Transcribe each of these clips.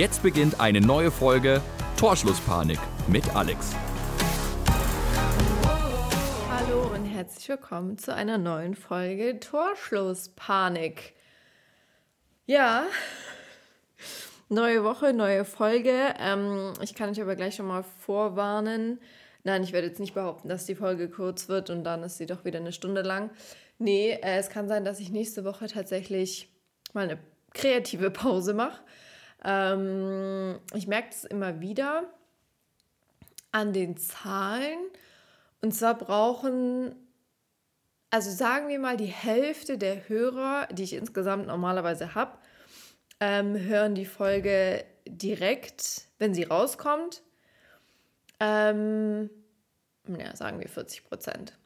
Jetzt beginnt eine neue Folge Torschlusspanik mit Alex. Hallo und herzlich willkommen zu einer neuen Folge Torschlusspanik. Ja, neue Woche, neue Folge. Ähm, ich kann euch aber gleich schon mal vorwarnen. Nein, ich werde jetzt nicht behaupten, dass die Folge kurz wird und dann ist sie doch wieder eine Stunde lang. Nee, äh, es kann sein, dass ich nächste Woche tatsächlich mal eine kreative Pause mache. Ähm, ich merke es immer wieder an den Zahlen. Und zwar brauchen, also sagen wir mal, die Hälfte der Hörer, die ich insgesamt normalerweise habe, ähm, hören die Folge direkt, wenn sie rauskommt. Ähm, ja, sagen wir 40 Prozent.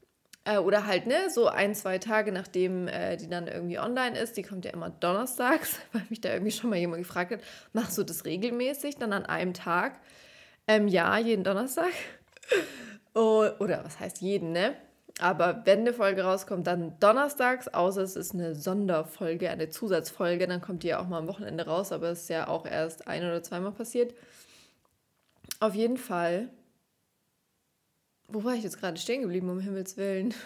Äh, oder halt, ne, so ein, zwei Tage nachdem äh, die dann irgendwie online ist. Die kommt ja immer donnerstags, weil mich da irgendwie schon mal jemand gefragt hat, machst du das regelmäßig, dann an einem Tag? Ähm, ja, jeden Donnerstag. oh, oder was heißt jeden, ne? Aber wenn eine Folge rauskommt, dann donnerstags, außer es ist eine Sonderfolge, eine Zusatzfolge, dann kommt die ja auch mal am Wochenende raus, aber es ist ja auch erst ein oder zweimal passiert. Auf jeden Fall wo war ich jetzt gerade stehen geblieben, um Himmels Willen?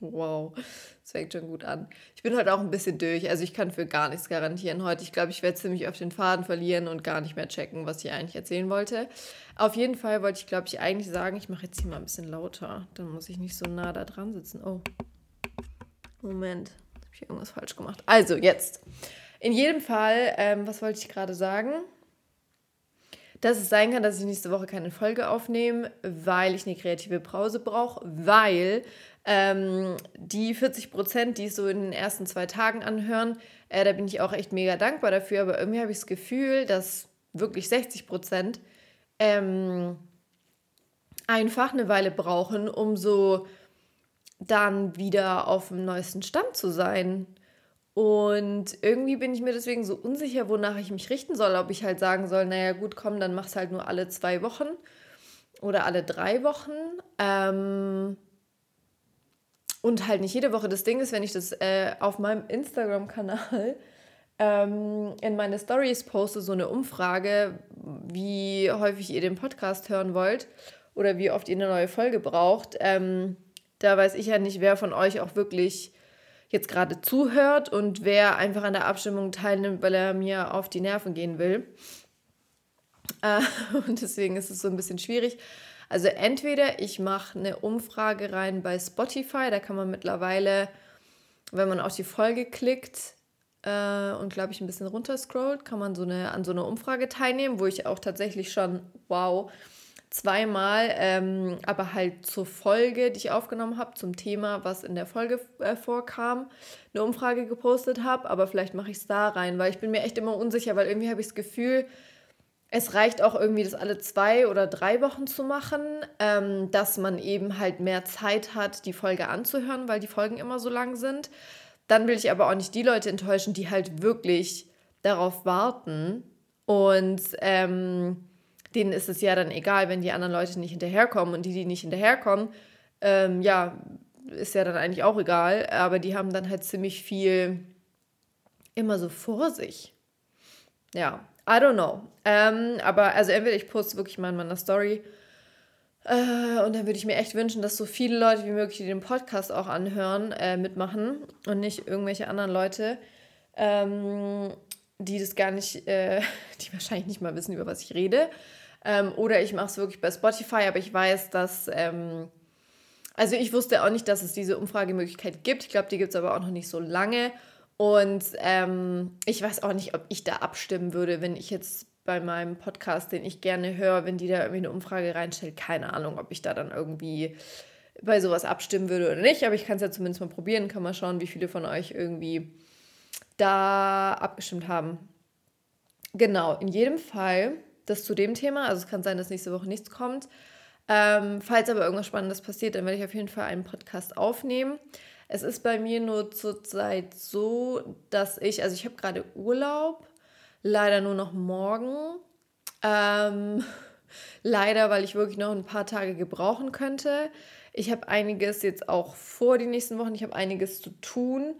Wow, das fängt schon gut an. Ich bin heute auch ein bisschen durch, also ich kann für gar nichts garantieren heute. Ich glaube, ich werde ziemlich auf den Faden verlieren und gar nicht mehr checken, was ich eigentlich erzählen wollte. Auf jeden Fall wollte ich, glaube ich, eigentlich sagen, ich mache jetzt hier mal ein bisschen lauter. Dann muss ich nicht so nah da dran sitzen. Oh, Moment, habe ich irgendwas falsch gemacht. Also, jetzt. In jedem Fall, ähm, was wollte ich gerade sagen? Dass es sein kann, dass ich nächste Woche keine Folge aufnehme, weil ich eine kreative Pause brauche, weil ähm, die 40 Prozent, die es so in den ersten zwei Tagen anhören, äh, da bin ich auch echt mega dankbar dafür, aber irgendwie habe ich das Gefühl, dass wirklich 60 Prozent ähm, einfach eine Weile brauchen, um so dann wieder auf dem neuesten Stand zu sein. Und irgendwie bin ich mir deswegen so unsicher, wonach ich mich richten soll. Ob ich halt sagen soll, naja gut, komm, dann mach's halt nur alle zwei Wochen oder alle drei Wochen. Ähm und halt nicht jede Woche. Das Ding ist, wenn ich das äh, auf meinem Instagram-Kanal ähm, in meine Stories poste, so eine Umfrage, wie häufig ihr den Podcast hören wollt oder wie oft ihr eine neue Folge braucht, ähm, da weiß ich ja nicht, wer von euch auch wirklich jetzt gerade zuhört und wer einfach an der Abstimmung teilnimmt, weil er mir auf die Nerven gehen will. Äh, und deswegen ist es so ein bisschen schwierig. Also entweder ich mache eine Umfrage rein bei Spotify, da kann man mittlerweile, wenn man auf die Folge klickt äh, und glaube ich ein bisschen runterscrollt, kann man so eine, an so einer Umfrage teilnehmen, wo ich auch tatsächlich schon, wow, zweimal, ähm, aber halt zur Folge, die ich aufgenommen habe, zum Thema, was in der Folge äh, vorkam, eine Umfrage gepostet habe. Aber vielleicht mache ich es da rein, weil ich bin mir echt immer unsicher, weil irgendwie habe ich das Gefühl, es reicht auch irgendwie, das alle zwei oder drei Wochen zu machen, ähm, dass man eben halt mehr Zeit hat, die Folge anzuhören, weil die Folgen immer so lang sind. Dann will ich aber auch nicht die Leute enttäuschen, die halt wirklich darauf warten und ähm, denen ist es ja dann egal, wenn die anderen Leute nicht hinterherkommen und die, die nicht hinterherkommen, ähm, ja, ist ja dann eigentlich auch egal, aber die haben dann halt ziemlich viel immer so vor sich. Ja, I don't know. Ähm, aber also entweder ich poste wirklich mal in meiner Story äh, und dann würde ich mir echt wünschen, dass so viele Leute wie möglich, die den Podcast auch anhören, äh, mitmachen und nicht irgendwelche anderen Leute, ähm, die das gar nicht, äh, die wahrscheinlich nicht mal wissen, über was ich rede. Ähm, oder ich mache es wirklich bei Spotify, aber ich weiß, dass. Ähm, also ich wusste auch nicht, dass es diese Umfragemöglichkeit gibt. Ich glaube, die gibt es aber auch noch nicht so lange. Und ähm, ich weiß auch nicht, ob ich da abstimmen würde, wenn ich jetzt bei meinem Podcast, den ich gerne höre, wenn die da irgendwie eine Umfrage reinstellt. Keine Ahnung, ob ich da dann irgendwie bei sowas abstimmen würde oder nicht. Aber ich kann es ja zumindest mal probieren. Kann mal schauen, wie viele von euch irgendwie da abgestimmt haben. Genau, in jedem Fall das zu dem Thema. Also es kann sein, dass nächste Woche nichts kommt. Ähm, falls aber irgendwas Spannendes passiert, dann werde ich auf jeden Fall einen Podcast aufnehmen. Es ist bei mir nur zurzeit so, dass ich, also ich habe gerade Urlaub, leider nur noch morgen. Ähm, leider, weil ich wirklich noch ein paar Tage gebrauchen könnte. Ich habe einiges jetzt auch vor die nächsten Wochen, ich habe einiges zu tun.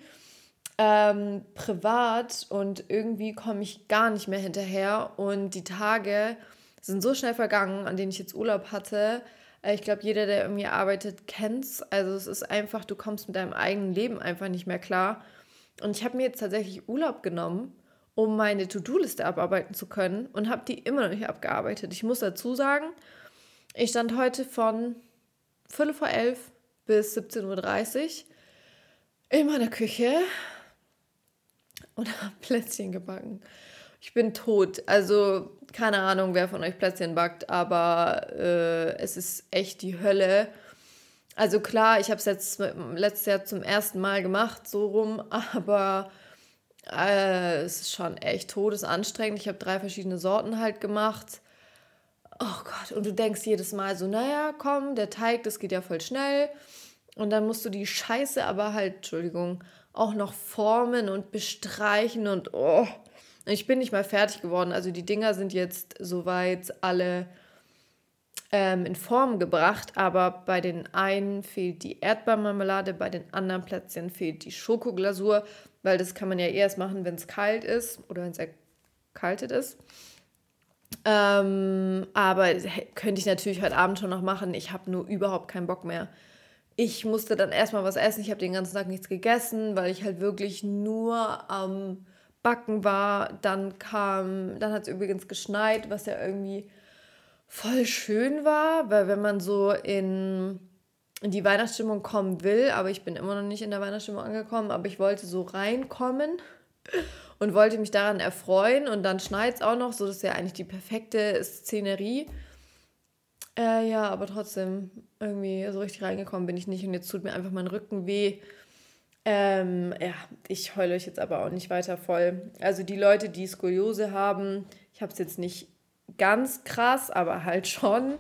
Ähm, privat und irgendwie komme ich gar nicht mehr hinterher und die Tage sind so schnell vergangen, an denen ich jetzt Urlaub hatte. Äh, ich glaube, jeder, der irgendwie arbeitet, kennt es. Also es ist einfach, du kommst mit deinem eigenen Leben einfach nicht mehr klar. Und ich habe mir jetzt tatsächlich Urlaub genommen, um meine To-Do-Liste abarbeiten zu können und habe die immer noch nicht abgearbeitet. Ich muss dazu sagen, ich stand heute von Viertel vor elf bis 17.30 Uhr in meiner Küche und habe Plätzchen gebacken. Ich bin tot. Also keine Ahnung, wer von euch Plätzchen backt, aber äh, es ist echt die Hölle. Also klar, ich habe es jetzt letztes Jahr zum ersten Mal gemacht, so rum, aber äh, es ist schon echt todesanstrengend. Ich habe drei verschiedene Sorten halt gemacht. Oh Gott, und du denkst jedes Mal so, naja, komm, der Teig, das geht ja voll schnell. Und dann musst du die Scheiße aber halt, Entschuldigung, auch noch formen und bestreichen und oh. Ich bin nicht mal fertig geworden. Also die Dinger sind jetzt soweit alle ähm, in Form gebracht, aber bei den einen fehlt die Erdbeermarmelade, bei den anderen Plätzchen fehlt die Schokoglasur, weil das kann man ja erst machen, wenn es kalt ist oder wenn es erkaltet ist. Ähm, aber könnte ich natürlich heute Abend schon noch machen. Ich habe nur überhaupt keinen Bock mehr ich musste dann erstmal was essen. Ich habe den ganzen Tag nichts gegessen, weil ich halt wirklich nur am Backen war. Dann kam, dann hat es übrigens geschneit, was ja irgendwie voll schön war, weil wenn man so in, in die Weihnachtsstimmung kommen will, aber ich bin immer noch nicht in der Weihnachtsstimmung angekommen, aber ich wollte so reinkommen und wollte mich daran erfreuen und dann schneit es auch noch, so das ist ja eigentlich die perfekte Szenerie. Äh, ja, aber trotzdem, irgendwie so richtig reingekommen bin ich nicht und jetzt tut mir einfach mein Rücken weh. Ähm, ja, ich heule euch jetzt aber auch nicht weiter voll. Also die Leute, die Skoliose haben, ich habe es jetzt nicht ganz krass, aber halt schon.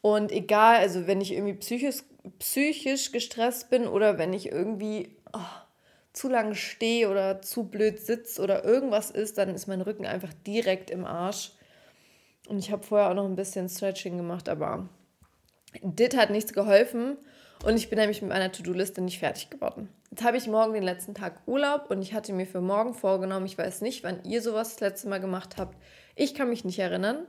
Und egal, also wenn ich irgendwie psychisch, psychisch gestresst bin oder wenn ich irgendwie oh, zu lange stehe oder zu blöd sitze oder irgendwas ist, dann ist mein Rücken einfach direkt im Arsch. Und ich habe vorher auch noch ein bisschen Stretching gemacht, aber das hat nichts geholfen. Und ich bin nämlich mit meiner To-Do-Liste nicht fertig geworden. Jetzt habe ich morgen den letzten Tag Urlaub und ich hatte mir für morgen vorgenommen, ich weiß nicht, wann ihr sowas das letzte Mal gemacht habt. Ich kann mich nicht erinnern,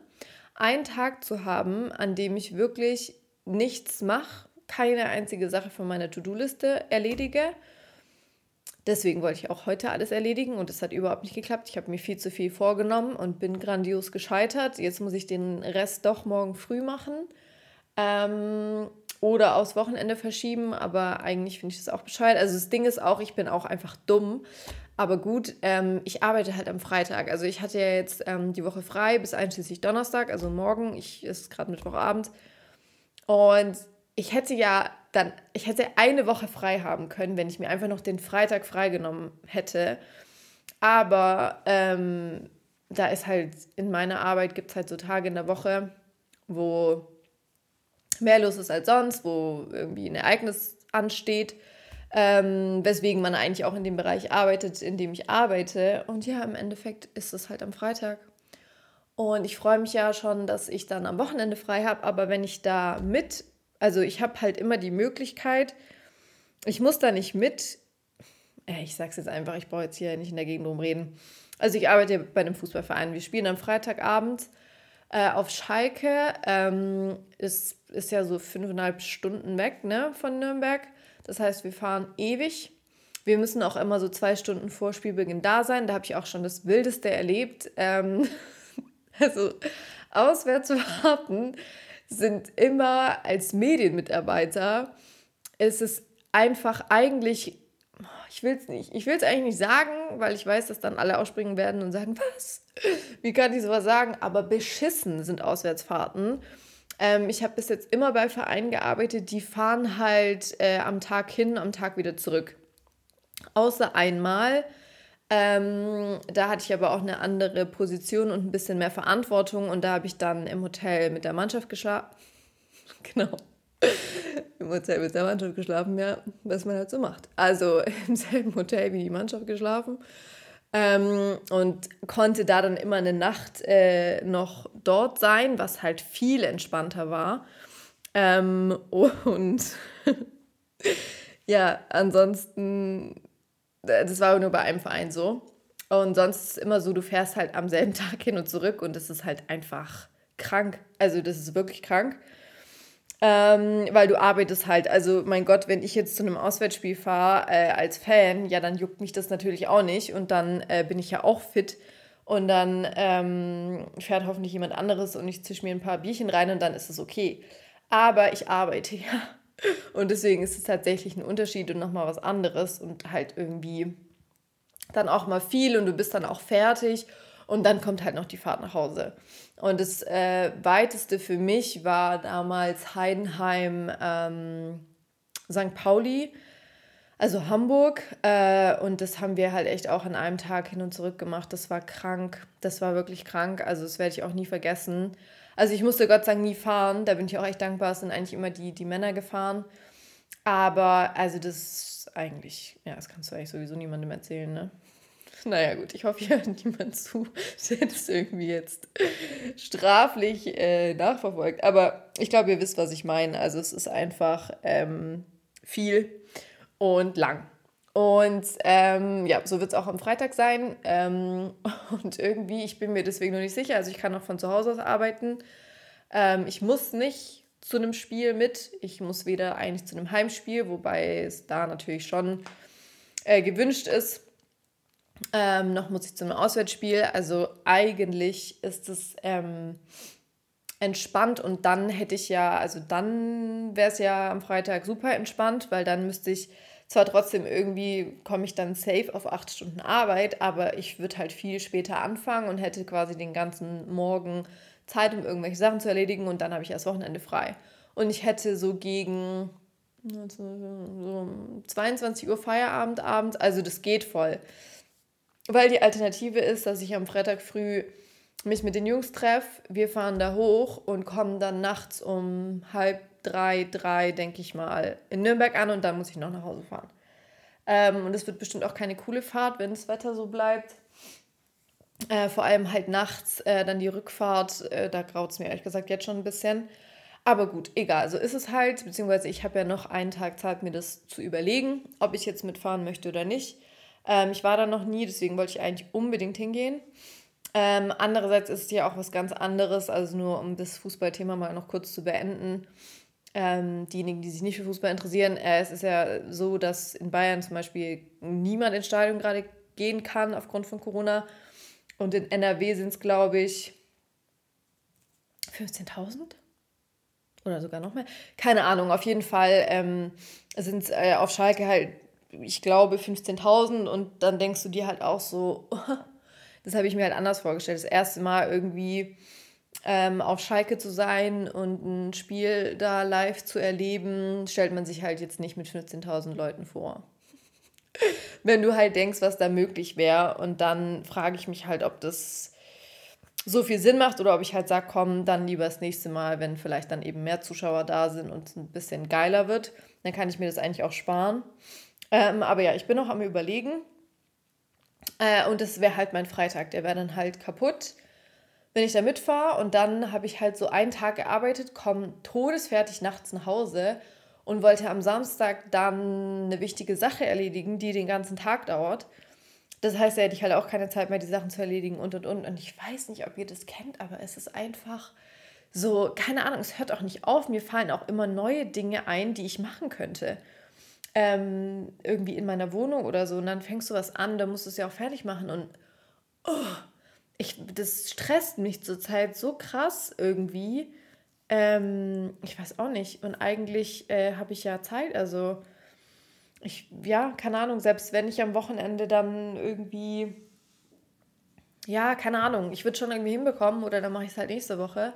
einen Tag zu haben, an dem ich wirklich nichts mache, keine einzige Sache von meiner To-Do-Liste erledige Deswegen wollte ich auch heute alles erledigen und es hat überhaupt nicht geklappt. Ich habe mir viel zu viel vorgenommen und bin grandios gescheitert. Jetzt muss ich den Rest doch morgen früh machen ähm, oder aufs Wochenende verschieben, aber eigentlich finde ich das auch bescheuert. Also das Ding ist auch, ich bin auch einfach dumm. Aber gut, ähm, ich arbeite halt am Freitag. Also ich hatte ja jetzt ähm, die Woche frei bis einschließlich Donnerstag, also morgen. Ich ist gerade Mittwochabend. Und ich hätte ja dann, ich hätte eine Woche frei haben können, wenn ich mir einfach noch den Freitag freigenommen hätte. Aber ähm, da ist halt in meiner Arbeit gibt es halt so Tage in der Woche, wo mehr los ist als sonst, wo irgendwie ein Ereignis ansteht, ähm, weswegen man eigentlich auch in dem Bereich arbeitet, in dem ich arbeite. Und ja, im Endeffekt ist es halt am Freitag. Und ich freue mich ja schon, dass ich dann am Wochenende frei habe, aber wenn ich da mit also ich habe halt immer die Möglichkeit, ich muss da nicht mit, äh, ich sag's jetzt einfach, ich brauche jetzt hier nicht in der Gegend rumreden. Also ich arbeite bei einem Fußballverein. Wir spielen am Freitagabend äh, auf Schalke. Ähm, ist, ist ja so fünfeinhalb Stunden weg ne, von Nürnberg. Das heißt, wir fahren ewig. Wir müssen auch immer so zwei Stunden vor Spielbeginn da sein. Da habe ich auch schon das Wildeste erlebt. Ähm, also auswärts warten sind immer als Medienmitarbeiter, ist es einfach eigentlich, ich will es nicht, ich will es eigentlich nicht sagen, weil ich weiß, dass dann alle ausspringen werden und sagen, was? Wie kann ich sowas sagen? Aber beschissen sind Auswärtsfahrten. Ähm, ich habe bis jetzt immer bei Vereinen gearbeitet, die fahren halt äh, am Tag hin, am Tag wieder zurück. Außer einmal, ähm, da hatte ich aber auch eine andere Position und ein bisschen mehr Verantwortung und da habe ich dann im Hotel mit der Mannschaft geschlafen. genau. Im Hotel mit der Mannschaft geschlafen, ja, was man halt so macht. Also im selben Hotel wie die Mannschaft geschlafen. Ähm, und konnte da dann immer eine Nacht äh, noch dort sein, was halt viel entspannter war. Ähm, und ja, ansonsten das war nur bei einem Verein so. Und sonst ist es immer so, du fährst halt am selben Tag hin und zurück und das ist halt einfach krank. Also das ist wirklich krank. Ähm, weil du arbeitest halt. Also mein Gott, wenn ich jetzt zu einem Auswärtsspiel fahre äh, als Fan, ja, dann juckt mich das natürlich auch nicht und dann äh, bin ich ja auch fit und dann ähm, fährt hoffentlich jemand anderes und ich zische mir ein paar Bierchen rein und dann ist es okay. Aber ich arbeite ja und deswegen ist es tatsächlich ein Unterschied und nochmal was anderes und halt irgendwie dann auch mal viel und du bist dann auch fertig und dann kommt halt noch die Fahrt nach Hause. Und das äh, weiteste für mich war damals Heidenheim, ähm, St. Pauli, also Hamburg. Äh, und das haben wir halt echt auch an einem Tag hin und zurück gemacht. Das war krank. Das war wirklich krank. Also das werde ich auch nie vergessen. Also ich musste Gott sei Dank nie fahren. Da bin ich auch echt dankbar. Es sind eigentlich immer die, die Männer gefahren. Aber also das ist eigentlich, ja, das kannst du eigentlich sowieso niemandem erzählen, ne? Naja, gut, ich hoffe, hier hört niemand zu, der das irgendwie jetzt straflich äh, nachverfolgt. Aber ich glaube, ihr wisst, was ich meine. Also, es ist einfach ähm, viel und lang. Und ähm, ja, so wird es auch am Freitag sein. Ähm, und irgendwie, ich bin mir deswegen noch nicht sicher. Also, ich kann auch von zu Hause aus arbeiten. Ähm, ich muss nicht zu einem Spiel mit. Ich muss weder eigentlich zu einem Heimspiel, wobei es da natürlich schon äh, gewünscht ist ähm, noch muss ich zum Auswärtsspiel. Also eigentlich ist es ähm, entspannt und dann hätte ich ja, also dann wäre es ja am Freitag super entspannt, weil dann müsste ich zwar trotzdem irgendwie, komme ich dann safe auf acht Stunden Arbeit, aber ich würde halt viel später anfangen und hätte quasi den ganzen Morgen Zeit, um irgendwelche Sachen zu erledigen und dann habe ich erst Wochenende frei. Und ich hätte so gegen so 22 Uhr Feierabend abends, also das geht voll. Weil die Alternative ist, dass ich am Freitag früh mich mit den Jungs treffe. Wir fahren da hoch und kommen dann nachts um halb drei, drei, denke ich mal, in Nürnberg an und dann muss ich noch nach Hause fahren. Ähm, und es wird bestimmt auch keine coole Fahrt, wenn das Wetter so bleibt. Äh, vor allem halt nachts, äh, dann die Rückfahrt, äh, da graut es mir ehrlich gesagt jetzt schon ein bisschen. Aber gut, egal, so ist es halt, beziehungsweise ich habe ja noch einen Tag Zeit, mir das zu überlegen, ob ich jetzt mitfahren möchte oder nicht. Ähm, ich war da noch nie, deswegen wollte ich eigentlich unbedingt hingehen. Ähm, andererseits ist es ja auch was ganz anderes, also nur um das Fußballthema mal noch kurz zu beenden. Ähm, diejenigen, die sich nicht für Fußball interessieren, äh, es ist ja so, dass in Bayern zum Beispiel niemand ins Stadion gerade gehen kann aufgrund von Corona. Und in NRW sind es, glaube ich, 15.000 oder sogar noch mehr. Keine Ahnung, auf jeden Fall ähm, sind es äh, auf Schalke halt ich glaube, 15.000 und dann denkst du dir halt auch so, das habe ich mir halt anders vorgestellt. Das erste Mal irgendwie ähm, auf Schalke zu sein und ein Spiel da live zu erleben, stellt man sich halt jetzt nicht mit 15.000 Leuten vor. Wenn du halt denkst, was da möglich wäre und dann frage ich mich halt, ob das so viel Sinn macht oder ob ich halt sage, komm, dann lieber das nächste Mal, wenn vielleicht dann eben mehr Zuschauer da sind und es ein bisschen geiler wird, dann kann ich mir das eigentlich auch sparen. Ähm, aber ja, ich bin noch am Überlegen. Äh, und das wäre halt mein Freitag. Der wäre dann halt kaputt, wenn ich da mitfahre. Und dann habe ich halt so einen Tag gearbeitet, komme todesfertig nachts nach Hause und wollte am Samstag dann eine wichtige Sache erledigen, die den ganzen Tag dauert. Das heißt, da hätte ich halt auch keine Zeit mehr, die Sachen zu erledigen und und und. Und ich weiß nicht, ob ihr das kennt, aber es ist einfach so, keine Ahnung, es hört auch nicht auf. Mir fallen auch immer neue Dinge ein, die ich machen könnte ähm, irgendwie in meiner Wohnung oder so und dann fängst du was an, dann musst du es ja auch fertig machen und oh, ich, das stresst mich zurzeit so krass irgendwie. Ähm, ich weiß auch nicht. Und eigentlich äh, habe ich ja Zeit, also ich, ja, keine Ahnung, selbst wenn ich am Wochenende dann irgendwie, ja, keine Ahnung, ich würde schon irgendwie hinbekommen oder dann mache ich es halt nächste Woche.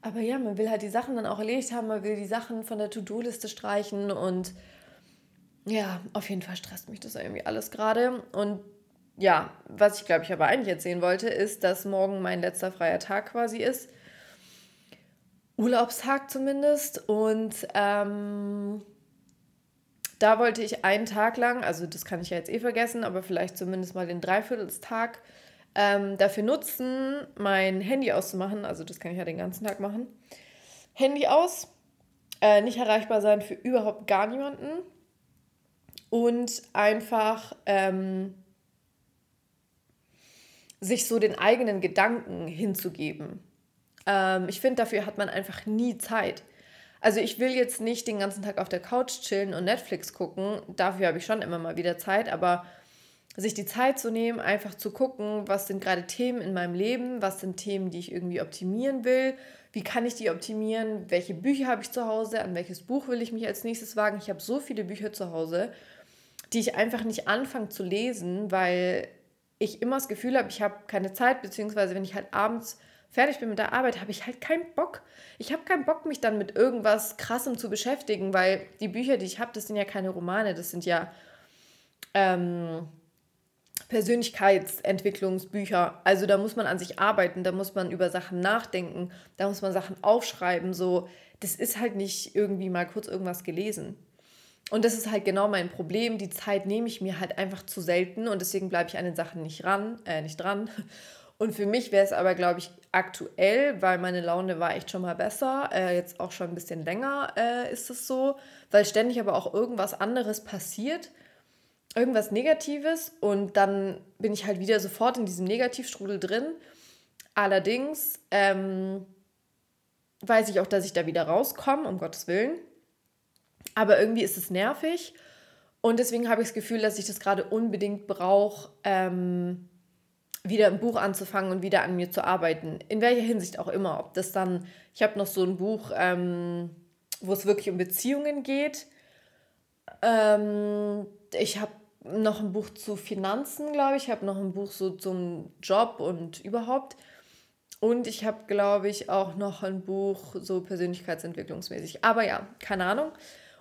Aber ja, man will halt die Sachen dann auch erledigt haben, man will die Sachen von der To-Do-Liste streichen und ja, auf jeden Fall stresst mich das irgendwie alles gerade. Und ja, was ich glaube ich aber eigentlich erzählen wollte, ist, dass morgen mein letzter freier Tag quasi ist. Urlaubstag zumindest. Und ähm, da wollte ich einen Tag lang, also das kann ich ja jetzt eh vergessen, aber vielleicht zumindest mal den Dreiviertelstag ähm, dafür nutzen, mein Handy auszumachen. Also das kann ich ja den ganzen Tag machen. Handy aus, äh, nicht erreichbar sein für überhaupt gar niemanden und einfach ähm, sich so den eigenen Gedanken hinzugeben. Ähm, ich finde, dafür hat man einfach nie Zeit. Also ich will jetzt nicht den ganzen Tag auf der Couch chillen und Netflix gucken. Dafür habe ich schon immer mal wieder Zeit, aber sich die Zeit zu nehmen, einfach zu gucken, was sind gerade Themen in meinem Leben, was sind Themen, die ich irgendwie optimieren will, wie kann ich die optimieren, welche Bücher habe ich zu Hause, an welches Buch will ich mich als nächstes wagen. Ich habe so viele Bücher zu Hause, die ich einfach nicht anfange zu lesen, weil ich immer das Gefühl habe, ich habe keine Zeit, beziehungsweise wenn ich halt abends fertig bin mit der Arbeit, habe ich halt keinen Bock. Ich habe keinen Bock, mich dann mit irgendwas Krassem zu beschäftigen, weil die Bücher, die ich habe, das sind ja keine Romane, das sind ja ähm, Persönlichkeitsentwicklungsbücher. Also da muss man an sich arbeiten, da muss man über Sachen nachdenken, da muss man Sachen aufschreiben. So, das ist halt nicht irgendwie mal kurz irgendwas gelesen. Und das ist halt genau mein Problem. Die Zeit nehme ich mir halt einfach zu selten und deswegen bleibe ich an den Sachen nicht ran, äh, nicht dran. Und für mich wäre es aber, glaube ich, aktuell, weil meine Laune war echt schon mal besser. Äh, jetzt auch schon ein bisschen länger äh, ist es so, weil ständig aber auch irgendwas anderes passiert, irgendwas Negatives und dann bin ich halt wieder sofort in diesem Negativstrudel drin. Allerdings ähm, weiß ich auch, dass ich da wieder rauskomme, um Gottes Willen. Aber irgendwie ist es nervig und deswegen habe ich das Gefühl, dass ich das gerade unbedingt brauche, ähm, wieder ein Buch anzufangen und wieder an mir zu arbeiten. In welcher Hinsicht auch immer. Ob das dann, ich habe noch so ein Buch, ähm, wo es wirklich um Beziehungen geht. Ähm, ich habe noch ein Buch zu Finanzen, glaube ich. Ich habe noch ein Buch so zum Job und überhaupt. Und ich habe, glaube ich, auch noch ein Buch so persönlichkeitsentwicklungsmäßig. Aber ja, keine Ahnung.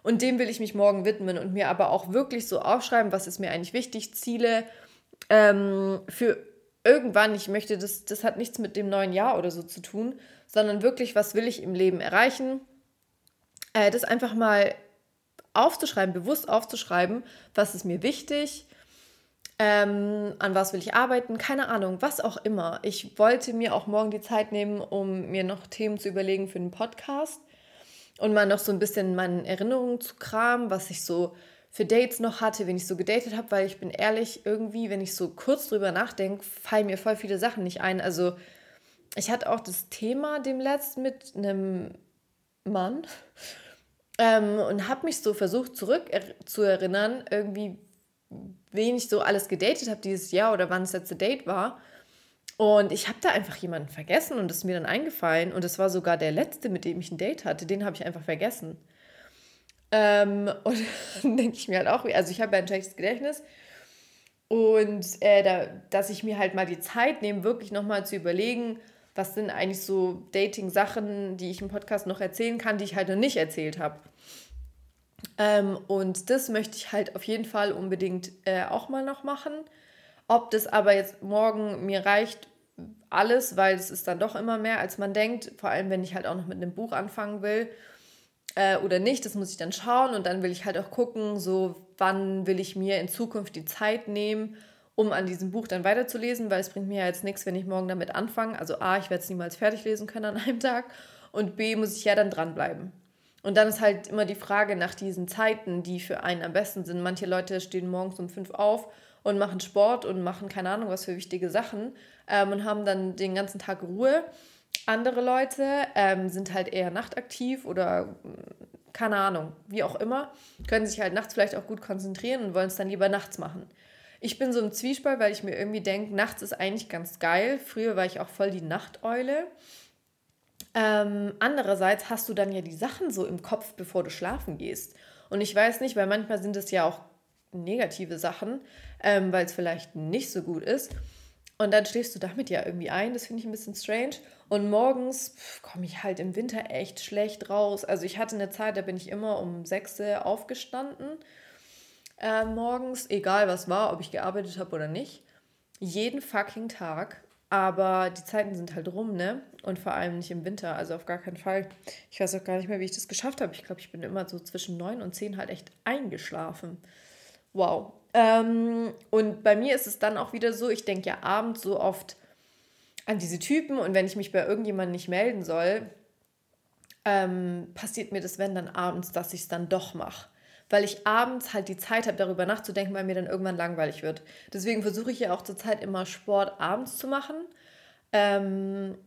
Und dem will ich mich morgen widmen und mir aber auch wirklich so aufschreiben, was ist mir eigentlich wichtig, Ziele ähm, für irgendwann. Ich möchte, das, das hat nichts mit dem neuen Jahr oder so zu tun, sondern wirklich, was will ich im Leben erreichen. Äh, das einfach mal aufzuschreiben, bewusst aufzuschreiben, was ist mir wichtig, ähm, an was will ich arbeiten, keine Ahnung, was auch immer. Ich wollte mir auch morgen die Zeit nehmen, um mir noch Themen zu überlegen für den Podcast und mal noch so ein bisschen meine Erinnerungen zu kramen, was ich so für Dates noch hatte, wenn ich so gedatet habe, weil ich bin ehrlich, irgendwie, wenn ich so kurz drüber nachdenke, fallen mir voll viele Sachen nicht ein. Also ich hatte auch das Thema dem letzten mit einem Mann ähm, und habe mich so versucht zurück er zu erinnern, irgendwie, wen ich so alles gedatet habe dieses Jahr oder wann das letzte Date war. Und ich habe da einfach jemanden vergessen und es ist mir dann eingefallen. Und es war sogar der letzte, mit dem ich ein Date hatte. Den habe ich einfach vergessen. Ähm, und dann denke ich mir halt auch, also ich habe ja ein schlechtes Gedächtnis. Und äh, da, dass ich mir halt mal die Zeit nehme, wirklich nochmal zu überlegen, was sind eigentlich so Dating-Sachen, die ich im Podcast noch erzählen kann, die ich halt noch nicht erzählt habe. Ähm, und das möchte ich halt auf jeden Fall unbedingt äh, auch mal noch machen. Ob das aber jetzt morgen mir reicht, alles, weil es ist dann doch immer mehr, als man denkt. Vor allem, wenn ich halt auch noch mit einem Buch anfangen will äh, oder nicht, das muss ich dann schauen. Und dann will ich halt auch gucken, so wann will ich mir in Zukunft die Zeit nehmen, um an diesem Buch dann weiterzulesen, weil es bringt mir ja jetzt nichts, wenn ich morgen damit anfange. Also A, ich werde es niemals fertig lesen können an einem Tag und B, muss ich ja dann dranbleiben. Und dann ist halt immer die Frage nach diesen Zeiten, die für einen am besten sind. Manche Leute stehen morgens um fünf auf und machen Sport und machen keine Ahnung was für wichtige Sachen ähm, und haben dann den ganzen Tag Ruhe. Andere Leute ähm, sind halt eher nachtaktiv oder keine Ahnung, wie auch immer, können sich halt nachts vielleicht auch gut konzentrieren und wollen es dann lieber nachts machen. Ich bin so im Zwiespalt, weil ich mir irgendwie denke, nachts ist eigentlich ganz geil. Früher war ich auch voll die Nachteule. Ähm, andererseits hast du dann ja die Sachen so im Kopf, bevor du schlafen gehst. Und ich weiß nicht, weil manchmal sind es ja auch negative Sachen, ähm, weil es vielleicht nicht so gut ist. Und dann schläfst du damit ja irgendwie ein. Das finde ich ein bisschen strange. Und morgens komme ich halt im Winter echt schlecht raus. Also ich hatte eine Zeit, da bin ich immer um 6 Uhr aufgestanden äh, morgens, egal was war, ob ich gearbeitet habe oder nicht. Jeden fucking Tag. Aber die Zeiten sind halt rum, ne? Und vor allem nicht im Winter, also auf gar keinen Fall. Ich weiß auch gar nicht mehr, wie ich das geschafft habe. Ich glaube, ich bin immer so zwischen neun und zehn halt echt eingeschlafen. Wow. Ähm, und bei mir ist es dann auch wieder so, ich denke ja abends so oft an diese Typen und wenn ich mich bei irgendjemandem nicht melden soll, ähm, passiert mir das, wenn dann abends, dass ich es dann doch mache weil ich abends halt die Zeit habe, darüber nachzudenken, weil mir dann irgendwann langweilig wird. Deswegen versuche ich ja auch zurzeit immer Sport abends zu machen. Ähm,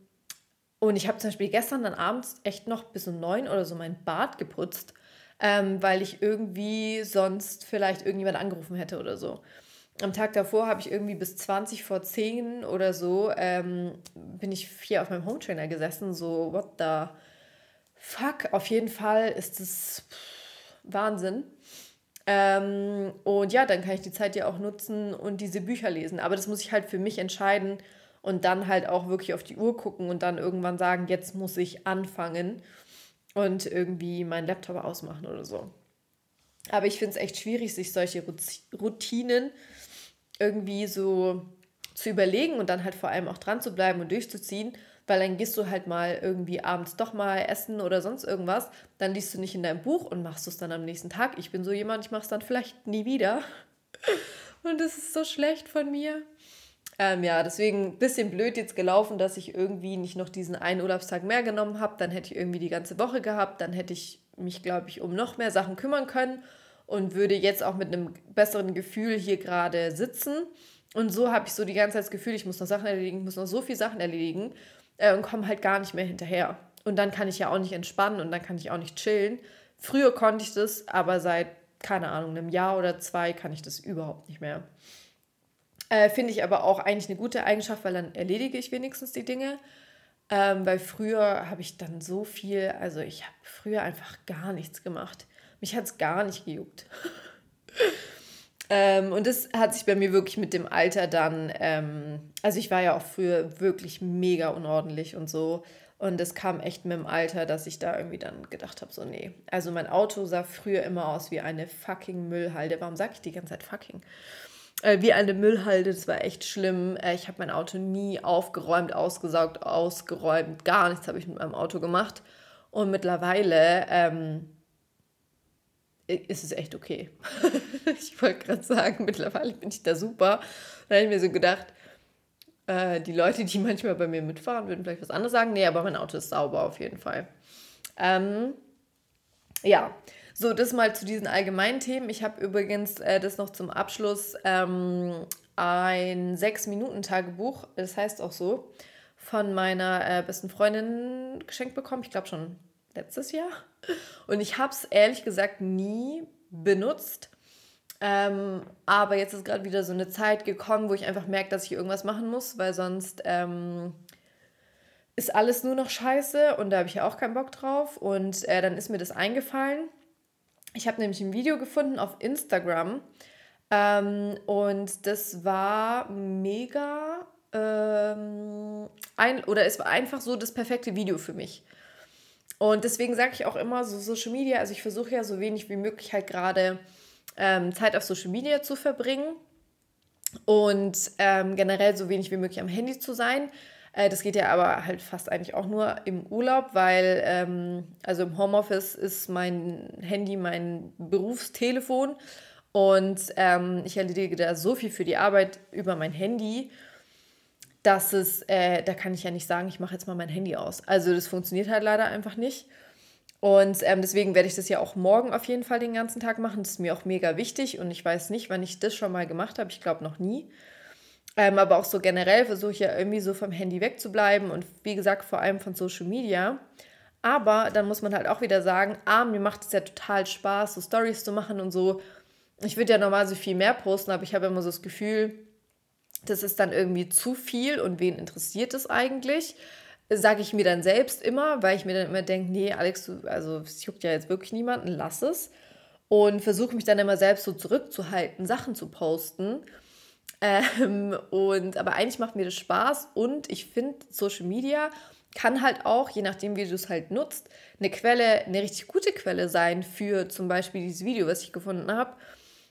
und ich habe zum Beispiel gestern dann abends echt noch bis um neun oder so mein Bad geputzt, ähm, weil ich irgendwie sonst vielleicht irgendjemand angerufen hätte oder so. Am Tag davor habe ich irgendwie bis 20 vor 10 oder so, ähm, bin ich hier auf meinem Hometrainer gesessen, so, what the fuck, auf jeden Fall ist das Wahnsinn. Ähm, und ja, dann kann ich die Zeit ja auch nutzen und diese Bücher lesen. Aber das muss ich halt für mich entscheiden und dann halt auch wirklich auf die Uhr gucken und dann irgendwann sagen, jetzt muss ich anfangen und irgendwie meinen Laptop ausmachen oder so. Aber ich finde es echt schwierig, sich solche Routinen irgendwie so zu überlegen und dann halt vor allem auch dran zu bleiben und durchzuziehen, weil dann gehst du halt mal irgendwie abends doch mal essen oder sonst irgendwas, dann liest du nicht in deinem Buch und machst es dann am nächsten Tag. Ich bin so jemand, ich mache es dann vielleicht nie wieder. Und das ist so schlecht von mir. Ähm, ja, deswegen ein bisschen blöd jetzt gelaufen, dass ich irgendwie nicht noch diesen einen Urlaubstag mehr genommen habe. Dann hätte ich irgendwie die ganze Woche gehabt. Dann hätte ich mich, glaube ich, um noch mehr Sachen kümmern können und würde jetzt auch mit einem besseren Gefühl hier gerade sitzen. Und so habe ich so die ganze Zeit das Gefühl, ich muss noch Sachen erledigen, ich muss noch so viele Sachen erledigen äh, und komme halt gar nicht mehr hinterher. Und dann kann ich ja auch nicht entspannen und dann kann ich auch nicht chillen. Früher konnte ich das, aber seit, keine Ahnung, einem Jahr oder zwei kann ich das überhaupt nicht mehr. Äh, Finde ich aber auch eigentlich eine gute Eigenschaft, weil dann erledige ich wenigstens die Dinge. Ähm, weil früher habe ich dann so viel, also ich habe früher einfach gar nichts gemacht. Mich hat es gar nicht gejuckt. ähm, und das hat sich bei mir wirklich mit dem Alter dann, ähm, also ich war ja auch früher wirklich mega unordentlich und so. Und es kam echt mit dem Alter, dass ich da irgendwie dann gedacht habe, so nee. Also mein Auto sah früher immer aus wie eine fucking Müllhalde. Warum sage ich die ganze Zeit fucking? Äh, wie eine Müllhalde, das war echt schlimm. Äh, ich habe mein Auto nie aufgeräumt, ausgesaugt, ausgeräumt. Gar nichts habe ich mit meinem Auto gemacht. Und mittlerweile ähm, ist es echt okay. ich wollte gerade sagen, mittlerweile bin ich da super. Da habe ich mir so gedacht, äh, die Leute, die manchmal bei mir mitfahren, würden vielleicht was anderes sagen. Nee, aber mein Auto ist sauber auf jeden Fall. Ähm, ja, so, das mal zu diesen allgemeinen Themen. Ich habe übrigens äh, das noch zum Abschluss ähm, ein Sechs-Minuten-Tagebuch, das heißt auch so, von meiner äh, besten Freundin geschenkt bekommen. Ich glaube schon letztes Jahr. Und ich habe es ehrlich gesagt nie benutzt. Ähm, aber jetzt ist gerade wieder so eine Zeit gekommen, wo ich einfach merke, dass ich irgendwas machen muss, weil sonst ähm, ist alles nur noch scheiße und da habe ich ja auch keinen Bock drauf. Und äh, dann ist mir das eingefallen. Ich habe nämlich ein Video gefunden auf Instagram ähm, und das war mega ähm, ein oder es war einfach so das perfekte Video für mich. Und deswegen sage ich auch immer so Social Media, also ich versuche ja so wenig wie möglich halt gerade ähm, Zeit auf Social Media zu verbringen und ähm, generell so wenig wie möglich am Handy zu sein. Äh, das geht ja aber halt fast eigentlich auch nur im Urlaub, weil ähm, also im Homeoffice ist mein Handy mein Berufstelefon und ähm, ich erledige da so viel für die Arbeit über mein Handy dass es, äh, da kann ich ja nicht sagen, ich mache jetzt mal mein Handy aus. Also das funktioniert halt leider einfach nicht. Und ähm, deswegen werde ich das ja auch morgen auf jeden Fall den ganzen Tag machen. Das ist mir auch mega wichtig und ich weiß nicht, wann ich das schon mal gemacht habe. Ich glaube noch nie. Ähm, aber auch so generell versuche ich ja irgendwie so vom Handy wegzubleiben und wie gesagt vor allem von Social Media. Aber dann muss man halt auch wieder sagen, ah, mir macht es ja total Spaß, so Stories zu machen und so. Ich würde ja normal so viel mehr posten, aber ich habe immer so das Gefühl, das ist dann irgendwie zu viel und wen interessiert es eigentlich? Sage ich mir dann selbst immer, weil ich mir dann immer denke, nee, Alex, du, also es juckt ja jetzt wirklich niemanden, lass es. Und versuche mich dann immer selbst so zurückzuhalten, Sachen zu posten. Ähm, und aber eigentlich macht mir das Spaß und ich finde, Social Media kann halt auch, je nachdem, wie du es halt nutzt, eine Quelle, eine richtig gute Quelle sein für zum Beispiel dieses Video, was ich gefunden habe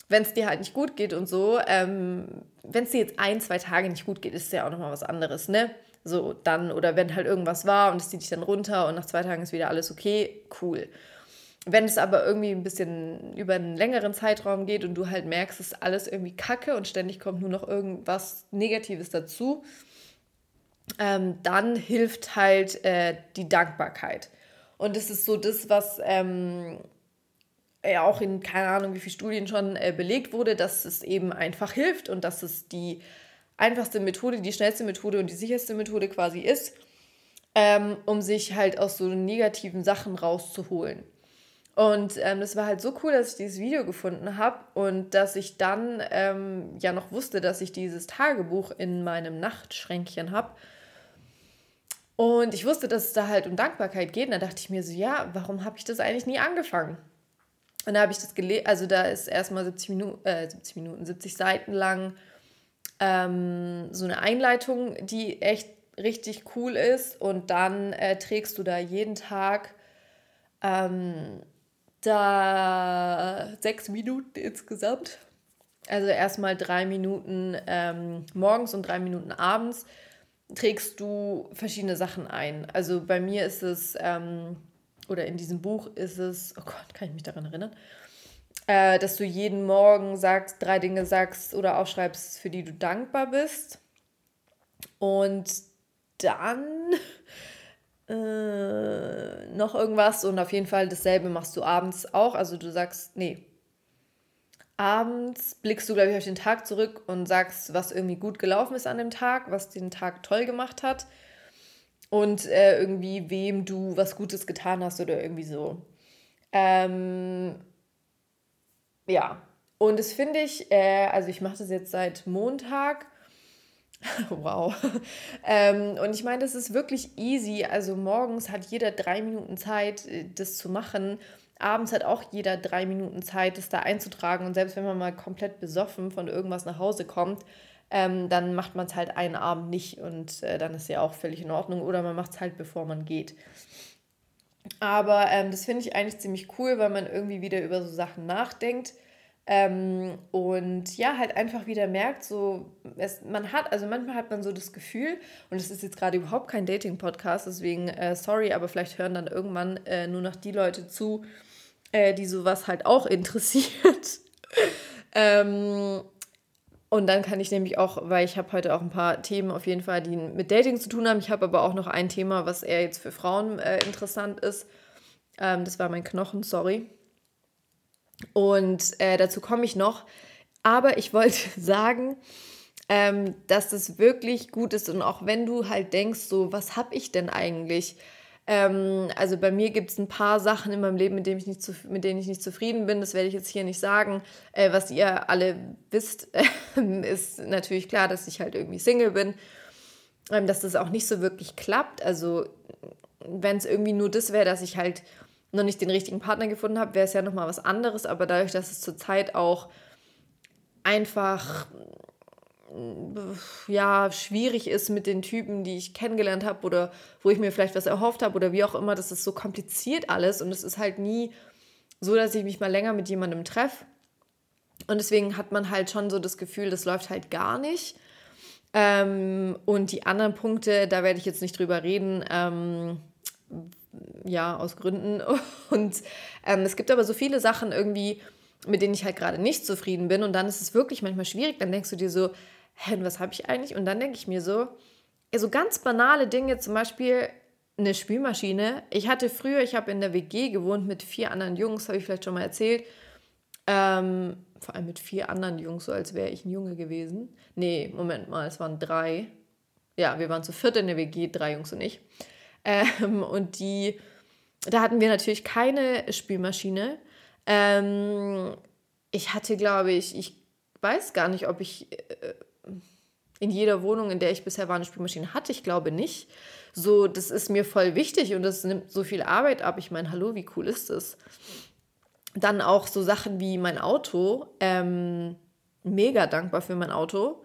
wenn es dir halt nicht gut geht und so, ähm, wenn es dir jetzt ein, zwei Tage nicht gut geht, ist ja auch nochmal was anderes, ne? So, dann, oder wenn halt irgendwas war und es zieht dich dann runter und nach zwei Tagen ist wieder alles okay, cool. Wenn es aber irgendwie ein bisschen über einen längeren Zeitraum geht und du halt merkst, es ist alles irgendwie kacke und ständig kommt nur noch irgendwas Negatives dazu, ähm, dann hilft halt äh, die Dankbarkeit. Und das ist so das, was ähm, ja auch in keine Ahnung wie viele Studien schon äh, belegt wurde, dass es eben einfach hilft und dass es die einfachste Methode, die schnellste Methode und die sicherste Methode quasi ist, ähm, um sich halt aus so negativen Sachen rauszuholen. Und ähm, das war halt so cool, dass ich dieses Video gefunden habe und dass ich dann ähm, ja noch wusste, dass ich dieses Tagebuch in meinem Nachtschränkchen habe. Und ich wusste, dass es da halt um Dankbarkeit geht. Und da dachte ich mir so, ja, warum habe ich das eigentlich nie angefangen? Und da habe ich das gelesen, also da ist erstmal 70 Minuten, äh, 70 Minuten, 70 Seiten lang ähm, so eine Einleitung, die echt richtig cool ist. Und dann äh, trägst du da jeden Tag ähm, da sechs Minuten insgesamt. Also erstmal drei Minuten ähm, morgens und drei Minuten abends trägst du verschiedene Sachen ein. Also bei mir ist es, ähm, oder in diesem Buch ist es, oh Gott, kann ich mich daran erinnern, äh, dass du jeden Morgen sagst, drei Dinge sagst oder aufschreibst, für die du dankbar bist. Und dann äh, noch irgendwas und auf jeden Fall dasselbe machst du abends auch. Also du sagst, nee. Abends blickst du, glaube ich, auf den Tag zurück und sagst, was irgendwie gut gelaufen ist an dem Tag, was den Tag toll gemacht hat und äh, irgendwie wem du was Gutes getan hast oder irgendwie so. Ähm, ja, und das finde ich, äh, also ich mache das jetzt seit Montag. wow. ähm, und ich meine, das ist wirklich easy. Also morgens hat jeder drei Minuten Zeit, äh, das zu machen. Abends hat auch jeder drei Minuten Zeit, das da einzutragen. Und selbst wenn man mal komplett besoffen von irgendwas nach Hause kommt, ähm, dann macht man es halt einen Abend nicht und äh, dann ist ja auch völlig in Ordnung. Oder man macht es halt, bevor man geht. Aber ähm, das finde ich eigentlich ziemlich cool, weil man irgendwie wieder über so Sachen nachdenkt. Ähm, und ja, halt einfach wieder merkt, so, es, man hat, also manchmal hat man so das Gefühl, und es ist jetzt gerade überhaupt kein Dating-Podcast, deswegen äh, sorry, aber vielleicht hören dann irgendwann äh, nur noch die Leute zu, äh, die sowas halt auch interessiert. ähm, und dann kann ich nämlich auch, weil ich habe heute auch ein paar Themen auf jeden Fall, die mit Dating zu tun haben. Ich habe aber auch noch ein Thema, was eher jetzt für Frauen äh, interessant ist. Ähm, das war mein Knochen, sorry. Und äh, dazu komme ich noch. Aber ich wollte sagen, ähm, dass das wirklich gut ist. Und auch wenn du halt denkst, so, was habe ich denn eigentlich? Ähm, also bei mir gibt es ein paar Sachen in meinem Leben, mit denen, ich nicht zu, mit denen ich nicht zufrieden bin. Das werde ich jetzt hier nicht sagen. Äh, was ihr alle wisst, äh, ist natürlich klar, dass ich halt irgendwie Single bin. Ähm, dass das auch nicht so wirklich klappt. Also wenn es irgendwie nur das wäre, dass ich halt noch nicht den richtigen Partner gefunden habe, wäre es ja nochmal was anderes. Aber dadurch, dass es zurzeit auch einfach ja, schwierig ist mit den Typen, die ich kennengelernt habe oder wo ich mir vielleicht was erhofft habe oder wie auch immer, das ist so kompliziert alles und es ist halt nie so, dass ich mich mal länger mit jemandem treffe. Und deswegen hat man halt schon so das Gefühl, das läuft halt gar nicht. Ähm, und die anderen Punkte, da werde ich jetzt nicht drüber reden, ähm, ja, aus Gründen. Und ähm, es gibt aber so viele Sachen irgendwie, mit denen ich halt gerade nicht zufrieden bin. Und dann ist es wirklich manchmal schwierig. Dann denkst du dir so, hä, was habe ich eigentlich? Und dann denke ich mir so, so ganz banale Dinge, zum Beispiel eine Spülmaschine. Ich hatte früher, ich habe in der WG gewohnt mit vier anderen Jungs, habe ich vielleicht schon mal erzählt. Ähm, vor allem mit vier anderen Jungs, so als wäre ich ein Junge gewesen. Nee, Moment mal, es waren drei. Ja, wir waren zu viert in der WG, drei Jungs und ich. Ähm, und die, da hatten wir natürlich keine Spülmaschine. Ähm, ich hatte, glaube ich, ich weiß gar nicht, ob ich äh, in jeder Wohnung, in der ich bisher war, eine Spülmaschine hatte. Ich glaube nicht. So, das ist mir voll wichtig und das nimmt so viel Arbeit ab. Ich meine, hallo, wie cool ist das? Dann auch so Sachen wie mein Auto. Ähm, mega dankbar für mein Auto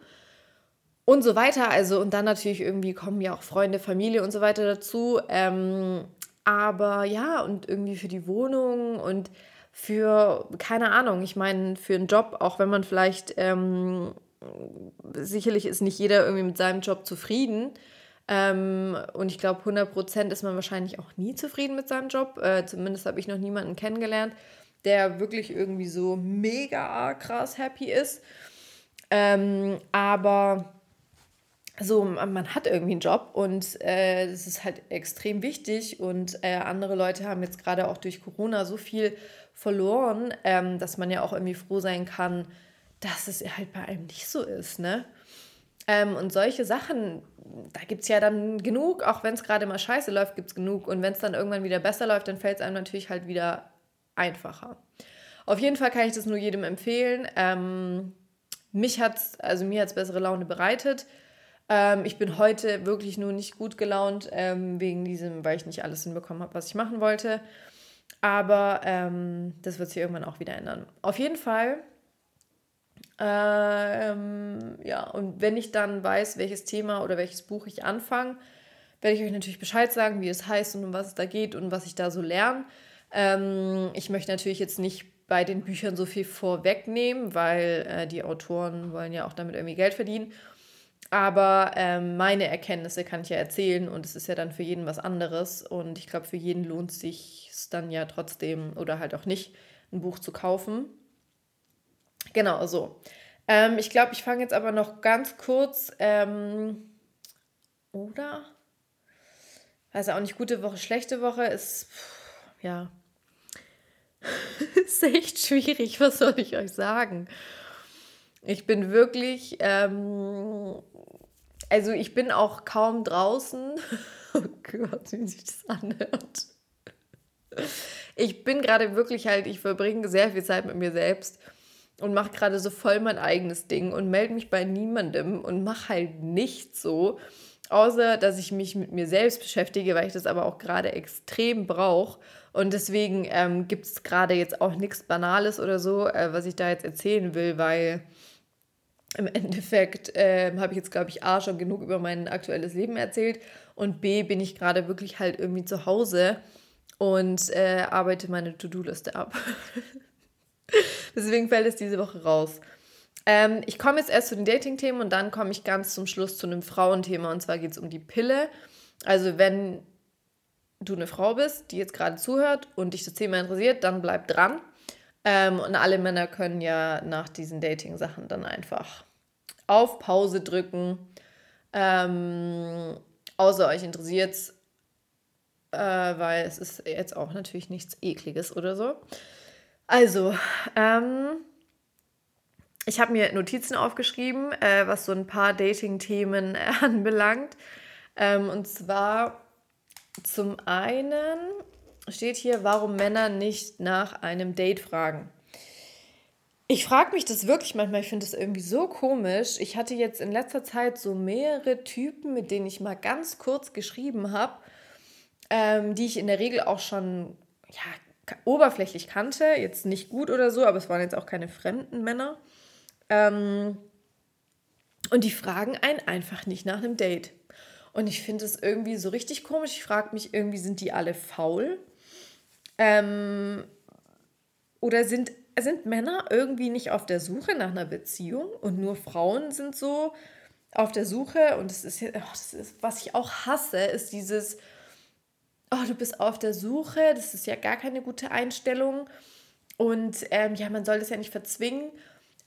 und so weiter. Also, und dann natürlich irgendwie kommen ja auch Freunde, Familie und so weiter dazu. Ähm, aber ja, und irgendwie für die Wohnung und für, keine Ahnung, ich meine, für einen Job, auch wenn man vielleicht, ähm, sicherlich ist nicht jeder irgendwie mit seinem Job zufrieden. Ähm, und ich glaube, 100% ist man wahrscheinlich auch nie zufrieden mit seinem Job. Äh, zumindest habe ich noch niemanden kennengelernt, der wirklich irgendwie so mega krass happy ist. Ähm, aber so, man hat irgendwie einen Job und äh, das ist halt extrem wichtig und äh, andere Leute haben jetzt gerade auch durch Corona so viel verloren, ähm, dass man ja auch irgendwie froh sein kann, dass es halt bei einem nicht so ist, ne? Ähm, und solche Sachen, da gibt es ja dann genug, auch wenn es gerade mal scheiße läuft, gibt es genug. Und wenn es dann irgendwann wieder besser läuft, dann fällt es einem natürlich halt wieder einfacher. Auf jeden Fall kann ich das nur jedem empfehlen. Ähm, mich hat's, also mir hat es bessere Laune bereitet. Ähm, ich bin heute wirklich nur nicht gut gelaunt, ähm, wegen diesem, weil ich nicht alles hinbekommen habe, was ich machen wollte. Aber ähm, das wird sich irgendwann auch wieder ändern. Auf jeden Fall ähm, ja, und wenn ich dann weiß, welches Thema oder welches Buch ich anfange, werde ich euch natürlich Bescheid sagen, wie es heißt und um was es da geht und was ich da so lerne. Ähm, ich möchte natürlich jetzt nicht bei den Büchern so viel vorwegnehmen, weil äh, die Autoren wollen ja auch damit irgendwie Geld verdienen. Aber ähm, meine Erkenntnisse kann ich ja erzählen und es ist ja dann für jeden was anderes. Und ich glaube, für jeden lohnt es sich dann ja trotzdem oder halt auch nicht, ein Buch zu kaufen. Genau, so. Ähm, ich glaube, ich fange jetzt aber noch ganz kurz, ähm, oder? Weiß auch nicht, gute Woche, schlechte Woche ist, ja, ist echt schwierig, was soll ich euch sagen? Ich bin wirklich, ähm, also ich bin auch kaum draußen. Oh Gott, wie sich das anhört. Ich bin gerade wirklich halt, ich verbringe sehr viel Zeit mit mir selbst und mache gerade so voll mein eigenes Ding und melde mich bei niemandem und mache halt nichts so, außer dass ich mich mit mir selbst beschäftige, weil ich das aber auch gerade extrem brauche. Und deswegen ähm, gibt es gerade jetzt auch nichts Banales oder so, äh, was ich da jetzt erzählen will, weil im Endeffekt äh, habe ich jetzt, glaube ich, A schon genug über mein aktuelles Leben erzählt und B bin ich gerade wirklich halt irgendwie zu Hause und äh, arbeite meine To-Do-Liste ab. Deswegen fällt es diese Woche raus. Ähm, ich komme jetzt erst zu den Dating-Themen und dann komme ich ganz zum Schluss zu einem Frauenthema und zwar geht es um die Pille. Also wenn du eine Frau bist, die jetzt gerade zuhört und dich das Thema interessiert, dann bleib dran. Ähm, und alle Männer können ja nach diesen Dating-Sachen dann einfach auf Pause drücken. Ähm, außer euch interessiert es, äh, weil es ist jetzt auch natürlich nichts Ekliges oder so. Also, ähm, ich habe mir Notizen aufgeschrieben, äh, was so ein paar Dating-Themen äh, anbelangt. Ähm, und zwar zum einen steht hier, warum Männer nicht nach einem Date fragen. Ich frage mich das wirklich manchmal, ich finde das irgendwie so komisch. Ich hatte jetzt in letzter Zeit so mehrere Typen, mit denen ich mal ganz kurz geschrieben habe, ähm, die ich in der Regel auch schon ja, oberflächlich kannte, jetzt nicht gut oder so, aber es waren jetzt auch keine fremden Männer. Ähm, und die fragen einen einfach nicht nach einem Date. Und ich finde es irgendwie so richtig komisch. Ich frage mich irgendwie, sind die alle faul? Ähm, oder sind, sind Männer irgendwie nicht auf der Suche nach einer Beziehung und nur Frauen sind so auf der Suche? Und das ist, oh, das ist was ich auch hasse, ist dieses, oh, du bist auf der Suche, das ist ja gar keine gute Einstellung. Und ähm, ja, man soll das ja nicht verzwingen.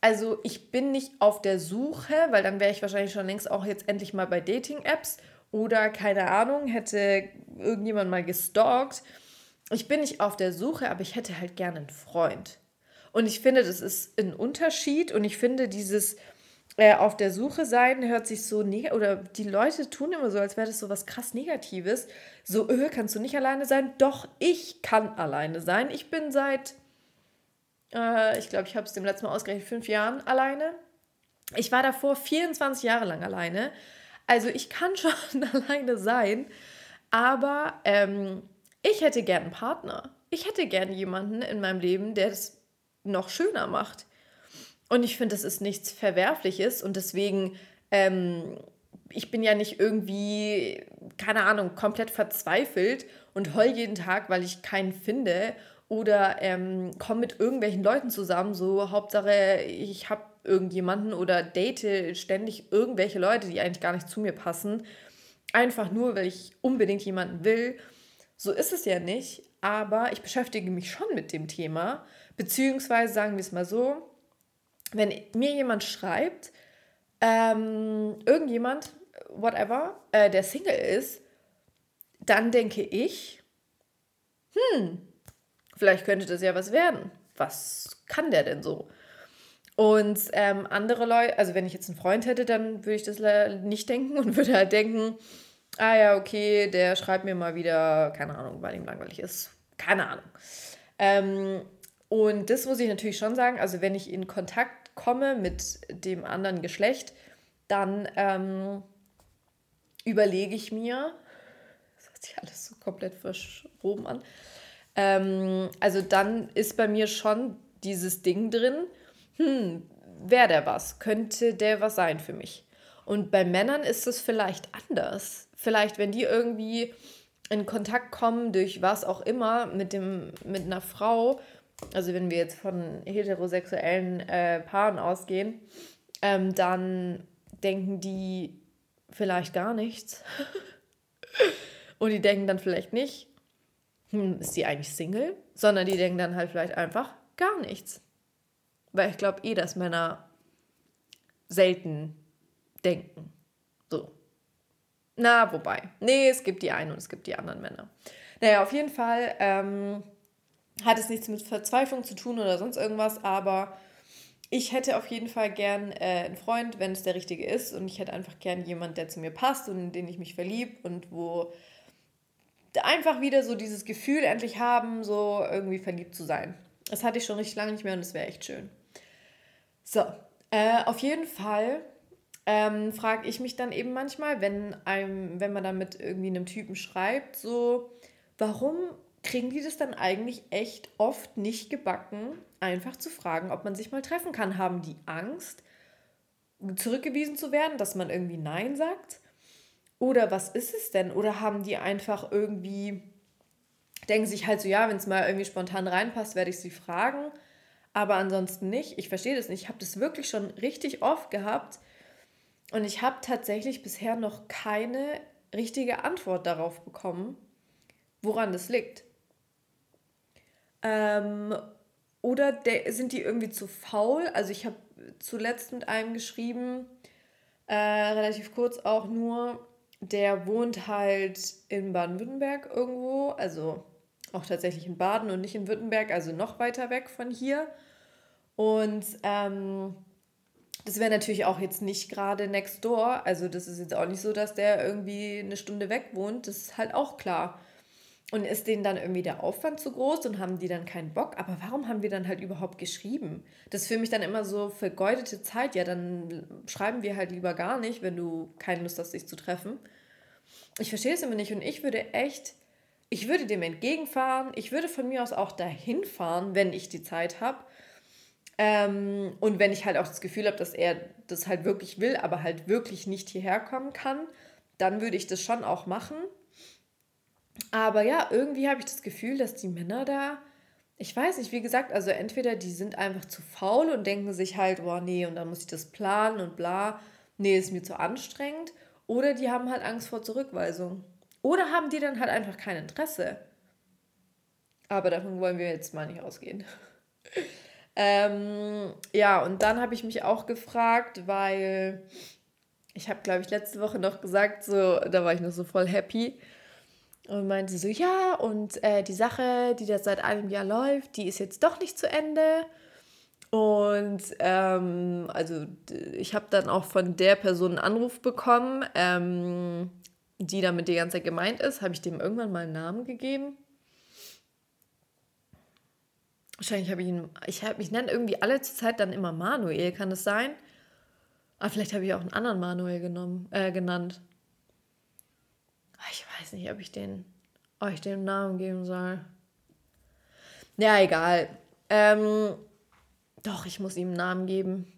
Also ich bin nicht auf der Suche, weil dann wäre ich wahrscheinlich schon längst auch jetzt endlich mal bei Dating-Apps oder keine Ahnung, hätte irgendjemand mal gestalkt. Ich bin nicht auf der Suche, aber ich hätte halt gerne einen Freund. Und ich finde, das ist ein Unterschied und ich finde dieses, äh, auf der Suche sein hört sich so negativ, oder die Leute tun immer so, als wäre das so was krass Negatives. So, öh, kannst du nicht alleine sein? Doch, ich kann alleine sein. Ich bin seit, äh, ich glaube, ich habe es dem letzten Mal ausgerechnet, fünf Jahren alleine. Ich war davor 24 Jahre lang alleine. Also ich kann schon alleine sein, aber ähm, ich hätte gern einen Partner. Ich hätte gerne jemanden in meinem Leben, der es noch schöner macht. Und ich finde, das ist nichts Verwerfliches. Und deswegen, ähm, ich bin ja nicht irgendwie, keine Ahnung, komplett verzweifelt und heul jeden Tag, weil ich keinen finde. Oder ähm, komme mit irgendwelchen Leuten zusammen, so Hauptsache, ich habe irgendjemanden oder date ständig irgendwelche Leute, die eigentlich gar nicht zu mir passen, einfach nur, weil ich unbedingt jemanden will. So ist es ja nicht, aber ich beschäftige mich schon mit dem Thema, beziehungsweise sagen wir es mal so, wenn mir jemand schreibt, ähm, irgendjemand, whatever, äh, der Single ist, dann denke ich, hm, Vielleicht könnte das ja was werden. Was kann der denn so? Und ähm, andere Leute, also wenn ich jetzt einen Freund hätte, dann würde ich das nicht denken und würde halt denken, ah ja, okay, der schreibt mir mal wieder, keine Ahnung, weil ihm langweilig ist. Keine Ahnung. Ähm, und das muss ich natürlich schon sagen, also wenn ich in Kontakt komme mit dem anderen Geschlecht, dann ähm, überlege ich mir, das hört sich alles so komplett verschoben an, ähm, also dann ist bei mir schon dieses Ding drin, hm, wäre der was? Könnte der was sein für mich? Und bei Männern ist es vielleicht anders. Vielleicht, wenn die irgendwie in Kontakt kommen durch was auch immer mit, dem, mit einer Frau, also wenn wir jetzt von heterosexuellen äh, Paaren ausgehen, ähm, dann denken die vielleicht gar nichts. Und die denken dann vielleicht nicht, hm, ist die eigentlich Single? Sondern die denken dann halt vielleicht einfach gar nichts. Weil ich glaube eh, dass Männer selten denken. Na, wobei. Nee, es gibt die einen und es gibt die anderen Männer. Naja, auf jeden Fall ähm, hat es nichts mit Verzweiflung zu tun oder sonst irgendwas, aber ich hätte auf jeden Fall gern äh, einen Freund, wenn es der richtige ist. Und ich hätte einfach gern jemanden, der zu mir passt und in den ich mich verliebe und wo einfach wieder so dieses Gefühl endlich haben, so irgendwie verliebt zu sein. Das hatte ich schon richtig lange nicht mehr und das wäre echt schön. So, äh, auf jeden Fall ähm, frage ich mich dann eben manchmal, wenn, einem, wenn man dann mit irgendwie einem Typen schreibt, so, warum kriegen die das dann eigentlich echt oft nicht gebacken, einfach zu fragen, ob man sich mal treffen kann? Haben die Angst, zurückgewiesen zu werden, dass man irgendwie Nein sagt? Oder was ist es denn? Oder haben die einfach irgendwie, denken sich halt so, ja, wenn es mal irgendwie spontan reinpasst, werde ich sie fragen aber ansonsten nicht. Ich verstehe das nicht. Ich habe das wirklich schon richtig oft gehabt und ich habe tatsächlich bisher noch keine richtige Antwort darauf bekommen, woran das liegt. Ähm, oder sind die irgendwie zu faul? Also ich habe zuletzt mit einem geschrieben, äh, relativ kurz auch nur, der wohnt halt in Baden-Württemberg irgendwo, also auch tatsächlich in Baden und nicht in Württemberg, also noch weiter weg von hier. Und ähm, das wäre natürlich auch jetzt nicht gerade next door. Also das ist jetzt auch nicht so, dass der irgendwie eine Stunde weg wohnt. Das ist halt auch klar. Und ist denen dann irgendwie der Aufwand zu groß und haben die dann keinen Bock? Aber warum haben wir dann halt überhaupt geschrieben? Das ist für mich dann immer so vergeudete Zeit. Ja, dann schreiben wir halt lieber gar nicht, wenn du keine Lust hast, dich zu treffen. Ich verstehe es immer nicht und ich würde echt, ich würde dem entgegenfahren. Ich würde von mir aus auch dahin fahren, wenn ich die Zeit habe ähm, und wenn ich halt auch das Gefühl habe, dass er das halt wirklich will, aber halt wirklich nicht hierher kommen kann, dann würde ich das schon auch machen. Aber ja, irgendwie habe ich das Gefühl, dass die Männer da, ich weiß nicht, wie gesagt, also entweder die sind einfach zu faul und denken sich halt, boah, nee, und dann muss ich das planen und bla, nee, ist mir zu anstrengend. Oder die haben halt Angst vor Zurückweisung. Oder haben die dann halt einfach kein Interesse. Aber davon wollen wir jetzt mal nicht ausgehen. Ähm, ja, und dann habe ich mich auch gefragt, weil ich habe, glaube ich, letzte Woche noch gesagt, so, da war ich noch so voll happy und meinte so, ja, und äh, die Sache, die da seit einem Jahr läuft, die ist jetzt doch nicht zu Ende. Und ähm, also ich habe dann auch von der Person einen Anruf bekommen, ähm, die damit die ganze Zeit gemeint ist. Habe ich dem irgendwann mal einen Namen gegeben? Wahrscheinlich habe ich ihn, ich, hab, ich nenne irgendwie alle zur Zeit dann immer Manuel, kann das sein? Aber vielleicht habe ich auch einen anderen Manuel genommen, äh, genannt. Ah, ich weiß nicht, ob ich den, ich den Namen geben soll. Ja, egal. Ähm, doch, ich muss ihm einen Namen geben.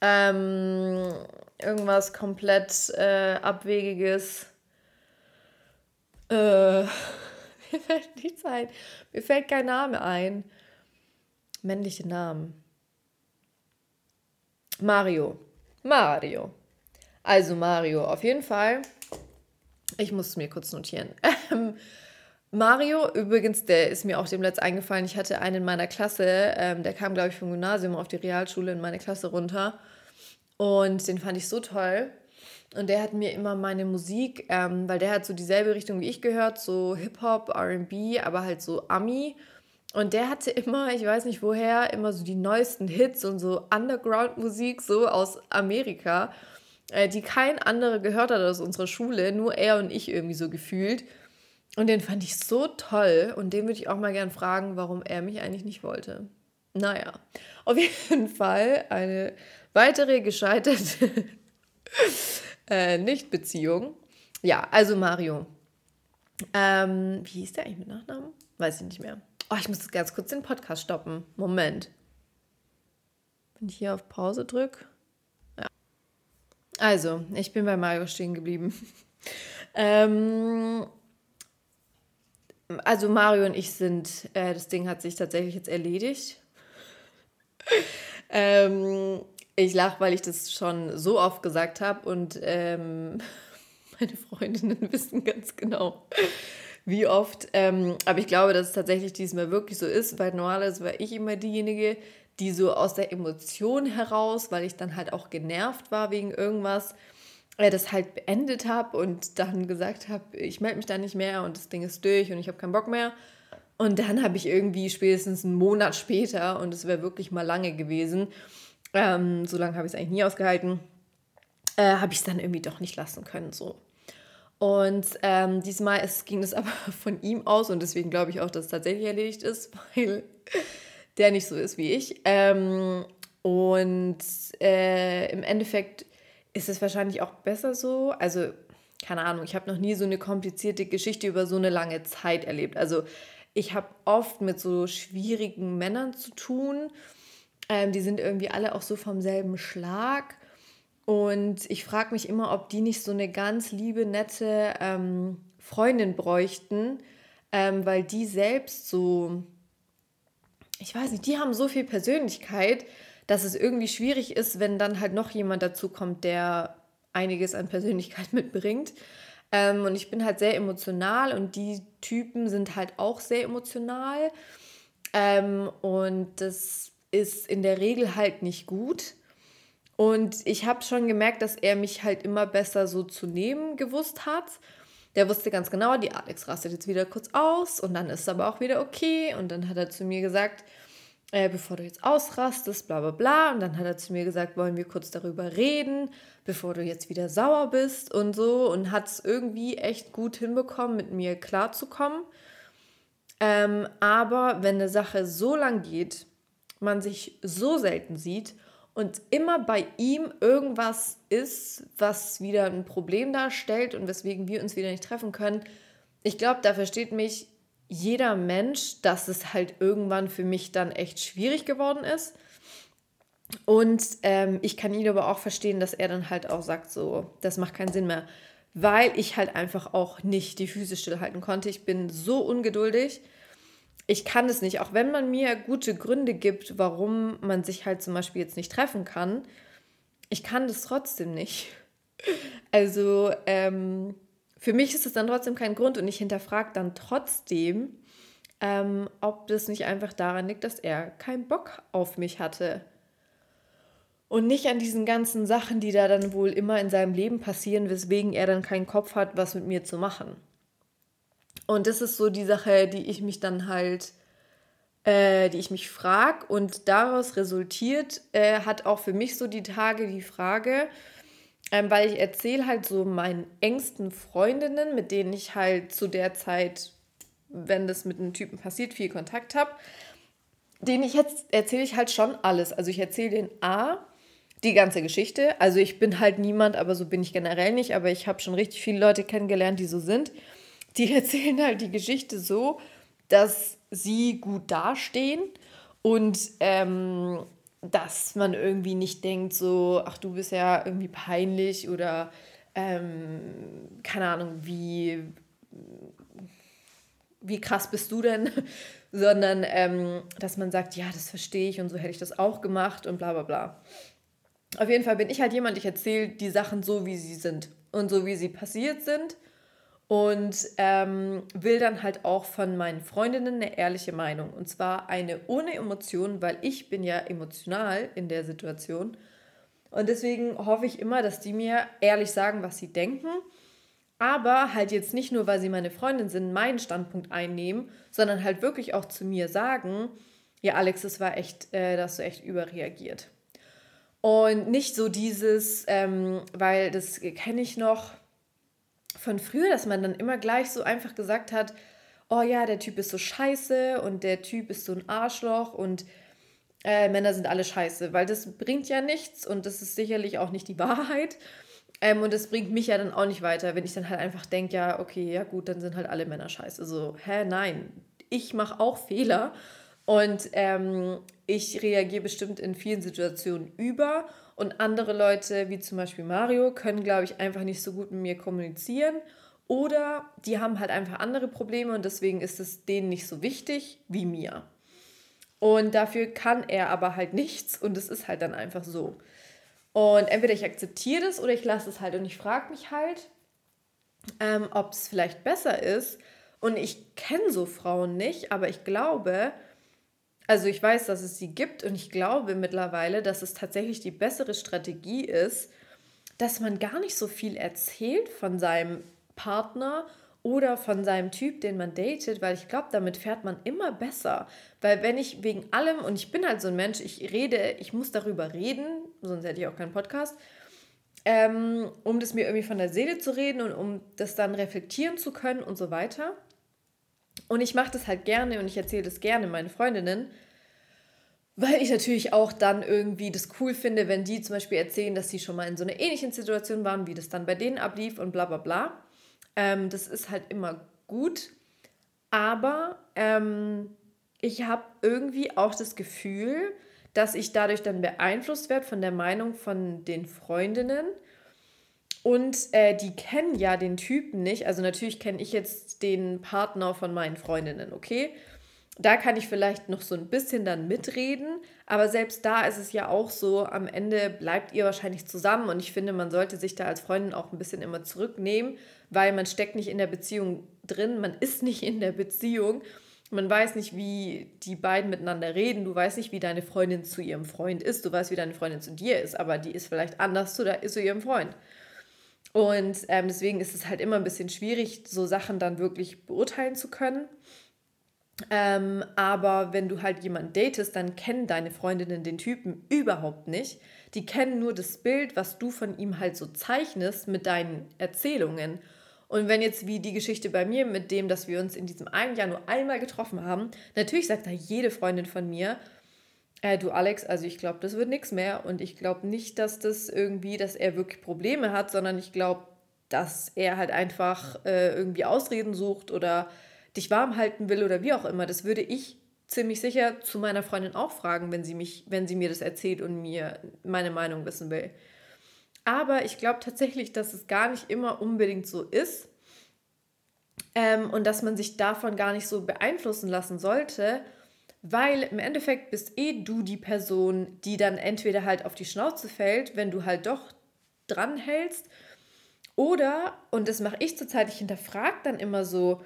Ähm, irgendwas komplett äh, Abwegiges. Äh, mir fällt nichts ein. Mir fällt kein Name ein männliche Namen. Mario. Mario. Also Mario, auf jeden Fall. Ich muss es mir kurz notieren. Ähm, Mario, übrigens, der ist mir auch dem Letzt eingefallen. Ich hatte einen in meiner Klasse, ähm, der kam, glaube ich, vom Gymnasium auf die Realschule in meine Klasse runter. Und den fand ich so toll. Und der hat mir immer meine Musik, ähm, weil der hat so dieselbe Richtung wie ich gehört, so Hip-Hop, RB, aber halt so Ami Und der hatte immer, ich weiß nicht woher, immer so die neuesten Hits und so Underground-Musik, so aus Amerika, äh, die kein anderer gehört hat aus unserer Schule, nur er und ich irgendwie so gefühlt. Und den fand ich so toll und den würde ich auch mal gern fragen, warum er mich eigentlich nicht wollte. Naja, auf jeden Fall eine weitere gescheiterte äh, Nicht-Beziehung. Ja, also Mario. Ähm, wie hieß der eigentlich mit Nachnamen? Weiß ich nicht mehr. Oh, ich muss ganz kurz den Podcast stoppen. Moment. Wenn ich hier auf Pause drücke. Ja. Also, ich bin bei Mario stehen geblieben. ähm, also Mario und ich sind, äh, das Ding hat sich tatsächlich jetzt erledigt. ähm, ich lache, weil ich das schon so oft gesagt habe und ähm, meine Freundinnen wissen ganz genau, wie oft. Ähm, aber ich glaube, dass es tatsächlich diesmal wirklich so ist, weil normalerweise war ich immer diejenige, die so aus der Emotion heraus, weil ich dann halt auch genervt war wegen irgendwas, äh, das halt beendet habe und dann gesagt habe, ich melde mich da nicht mehr und das Ding ist durch und ich habe keinen Bock mehr. Und dann habe ich irgendwie spätestens einen Monat später, und es wäre wirklich mal lange gewesen, ähm, so lange habe ich es eigentlich nie ausgehalten, äh, habe ich es dann irgendwie doch nicht lassen können. So. Und ähm, diesmal ist, ging es aber von ihm aus und deswegen glaube ich auch, dass es tatsächlich erledigt ist, weil der nicht so ist wie ich. Ähm, und äh, im Endeffekt ist es wahrscheinlich auch besser so. Also, keine Ahnung, ich habe noch nie so eine komplizierte Geschichte über so eine lange Zeit erlebt. Also, ich habe oft mit so schwierigen Männern zu tun. Ähm, die sind irgendwie alle auch so vom selben Schlag. Und ich frage mich immer, ob die nicht so eine ganz liebe, nette ähm, Freundin bräuchten, ähm, weil die selbst so, ich weiß nicht, die haben so viel Persönlichkeit, dass es irgendwie schwierig ist, wenn dann halt noch jemand dazu kommt, der einiges an Persönlichkeit mitbringt. Ähm, und ich bin halt sehr emotional und die Typen sind halt auch sehr emotional. Ähm, und das ist in der Regel halt nicht gut. Und ich habe schon gemerkt, dass er mich halt immer besser so zu nehmen gewusst hat. Der wusste ganz genau, die Alex rastet jetzt wieder kurz aus und dann ist es aber auch wieder okay. Und dann hat er zu mir gesagt, äh, bevor du jetzt ausrastest, bla bla bla. Und dann hat er zu mir gesagt, wollen wir kurz darüber reden, bevor du jetzt wieder sauer bist und so. Und hat es irgendwie echt gut hinbekommen, mit mir klarzukommen. Ähm, aber wenn eine Sache so lang geht, man sich so selten sieht und immer bei ihm irgendwas ist, was wieder ein Problem darstellt und weswegen wir uns wieder nicht treffen können. Ich glaube, da versteht mich jeder Mensch, dass es halt irgendwann für mich dann echt schwierig geworden ist. Und ähm, ich kann ihn aber auch verstehen, dass er dann halt auch sagt, so, das macht keinen Sinn mehr, weil ich halt einfach auch nicht die Füße stillhalten konnte. Ich bin so ungeduldig ich kann es nicht, auch wenn man mir gute Gründe gibt, warum man sich halt zum Beispiel jetzt nicht treffen kann, ich kann das trotzdem nicht. Also ähm, für mich ist es dann trotzdem kein Grund und ich hinterfrage dann trotzdem, ähm, ob das nicht einfach daran liegt, dass er keinen Bock auf mich hatte. Und nicht an diesen ganzen Sachen, die da dann wohl immer in seinem Leben passieren, weswegen er dann keinen Kopf hat, was mit mir zu machen. Und das ist so die Sache, die ich mich dann halt, äh, die ich mich frage. Und daraus resultiert, äh, hat auch für mich so die Tage die Frage, ähm, weil ich erzähle halt so meinen engsten Freundinnen, mit denen ich halt zu der Zeit, wenn das mit einem Typen passiert, viel Kontakt habe, denen ich jetzt erzähle ich halt schon alles. Also ich erzähle den A, die ganze Geschichte. Also ich bin halt niemand, aber so bin ich generell nicht. Aber ich habe schon richtig viele Leute kennengelernt, die so sind die erzählen halt die Geschichte so, dass sie gut dastehen und ähm, dass man irgendwie nicht denkt, so, ach, du bist ja irgendwie peinlich oder ähm, keine Ahnung, wie, wie krass bist du denn? Sondern ähm, dass man sagt, ja, das verstehe ich und so hätte ich das auch gemacht und bla bla bla. Auf jeden Fall bin ich halt jemand, ich erzähle die Sachen so, wie sie sind und so, wie sie passiert sind und ähm, will dann halt auch von meinen Freundinnen eine ehrliche Meinung. Und zwar eine ohne Emotionen, weil ich bin ja emotional in der Situation. Und deswegen hoffe ich immer, dass die mir ehrlich sagen, was sie denken. aber halt jetzt nicht nur, weil sie meine Freundin sind, meinen Standpunkt einnehmen, sondern halt wirklich auch zu mir sagen, ja, Alex, das war echt, äh, da hast du echt überreagiert. Und nicht so dieses, ähm, weil das kenne ich noch von früher, dass man dann immer gleich so einfach gesagt hat, oh ja, der Typ ist so scheiße und der Typ ist so ein Arschloch und äh, Männer sind alle scheiße, weil das bringt ja nichts und das ist sicherlich auch nicht die Wahrheit. Ähm, und das bringt mich ja dann auch nicht weiter, wenn ich dann halt einfach denke, ja, okay, ja gut, dann sind halt alle Männer scheiße. So, hä, nein, ich mache auch Fehler und ähm, ich reagiere bestimmt in vielen Situationen über und andere Leute, wie zum Beispiel Mario, können, glaube ich, einfach nicht so gut mit mir kommunizieren oder die haben halt einfach andere Probleme und deswegen ist es denen nicht so wichtig wie mir. Und dafür kann er aber halt nichts und es ist halt dann einfach so. Und entweder ich akzeptiere das oder ich lasse es halt und ich frage mich halt, ähm, ob es vielleicht besser ist. Und ich kenne so Frauen nicht, aber ich glaube, also ich weiß, dass es sie gibt und ich glaube mittlerweile, dass es tatsächlich die bessere Strategie ist, dass man gar nicht so viel erzählt von seinem Partner oder von seinem Typ, den man datet, weil ich glaube, damit fährt man immer besser. Weil wenn ich wegen allem, und ich bin halt so ein Mensch, ich rede, ich muss darüber reden, sonst hätte ich auch keinen Podcast, ähm, um das mir irgendwie von der Seele zu reden und um das dann reflektieren zu können und so weiter. Und ich mache das halt gerne und ich erzähle das gerne meinen Freundinnen, weil ich natürlich auch dann irgendwie das cool finde, wenn die zum Beispiel erzählen, dass sie schon mal in so einer ähnlichen Situation waren, wie das dann bei denen ablief und bla bla bla. Ähm, das ist halt immer gut. Aber ähm, ich habe irgendwie auch das Gefühl, dass ich dadurch dann beeinflusst werde von der Meinung von den Freundinnen. Und äh, die kennen ja den Typen nicht. Also natürlich kenne ich jetzt den Partner von meinen Freundinnen, okay? Da kann ich vielleicht noch so ein bisschen dann mitreden, aber selbst da ist es ja auch so, am Ende bleibt ihr wahrscheinlich zusammen und ich finde, man sollte sich da als Freundin auch ein bisschen immer zurücknehmen weil man steckt nicht in der Beziehung drin, man ist nicht in der Beziehung. Man weiß nicht, wie die beiden miteinander reden. Du weißt nicht, wie deine Freundin zu ihrem Freund ist. Du weißt, wie deine Freundin zu dir ist, aber die ist vielleicht anders zu, zu ihrem Freund. Und ähm, deswegen ist es halt immer ein bisschen schwierig, so Sachen dann wirklich beurteilen zu können. Ähm, aber wenn du halt jemanden datest, dann kennen deine Freundinnen den Typen überhaupt nicht. Die kennen nur das Bild, was du von ihm halt so zeichnest mit deinen Erzählungen. Und wenn jetzt wie die Geschichte bei mir mit dem, dass wir uns in diesem einen Jahr nur einmal getroffen haben, natürlich sagt da jede Freundin von mir, äh, du Alex, also ich glaube, das wird nichts mehr und ich glaube nicht, dass das irgendwie, dass er wirklich Probleme hat, sondern ich glaube, dass er halt einfach äh, irgendwie Ausreden sucht oder dich warm halten will oder wie auch immer. Das würde ich ziemlich sicher zu meiner Freundin auch fragen, wenn sie mich, wenn sie mir das erzählt und mir meine Meinung wissen will. Aber ich glaube tatsächlich, dass es gar nicht immer unbedingt so ist ähm, und dass man sich davon gar nicht so beeinflussen lassen sollte, weil im Endeffekt bist eh du die Person, die dann entweder halt auf die Schnauze fällt, wenn du halt doch dranhältst, oder, und das mache ich zurzeit, ich hinterfrage dann immer so,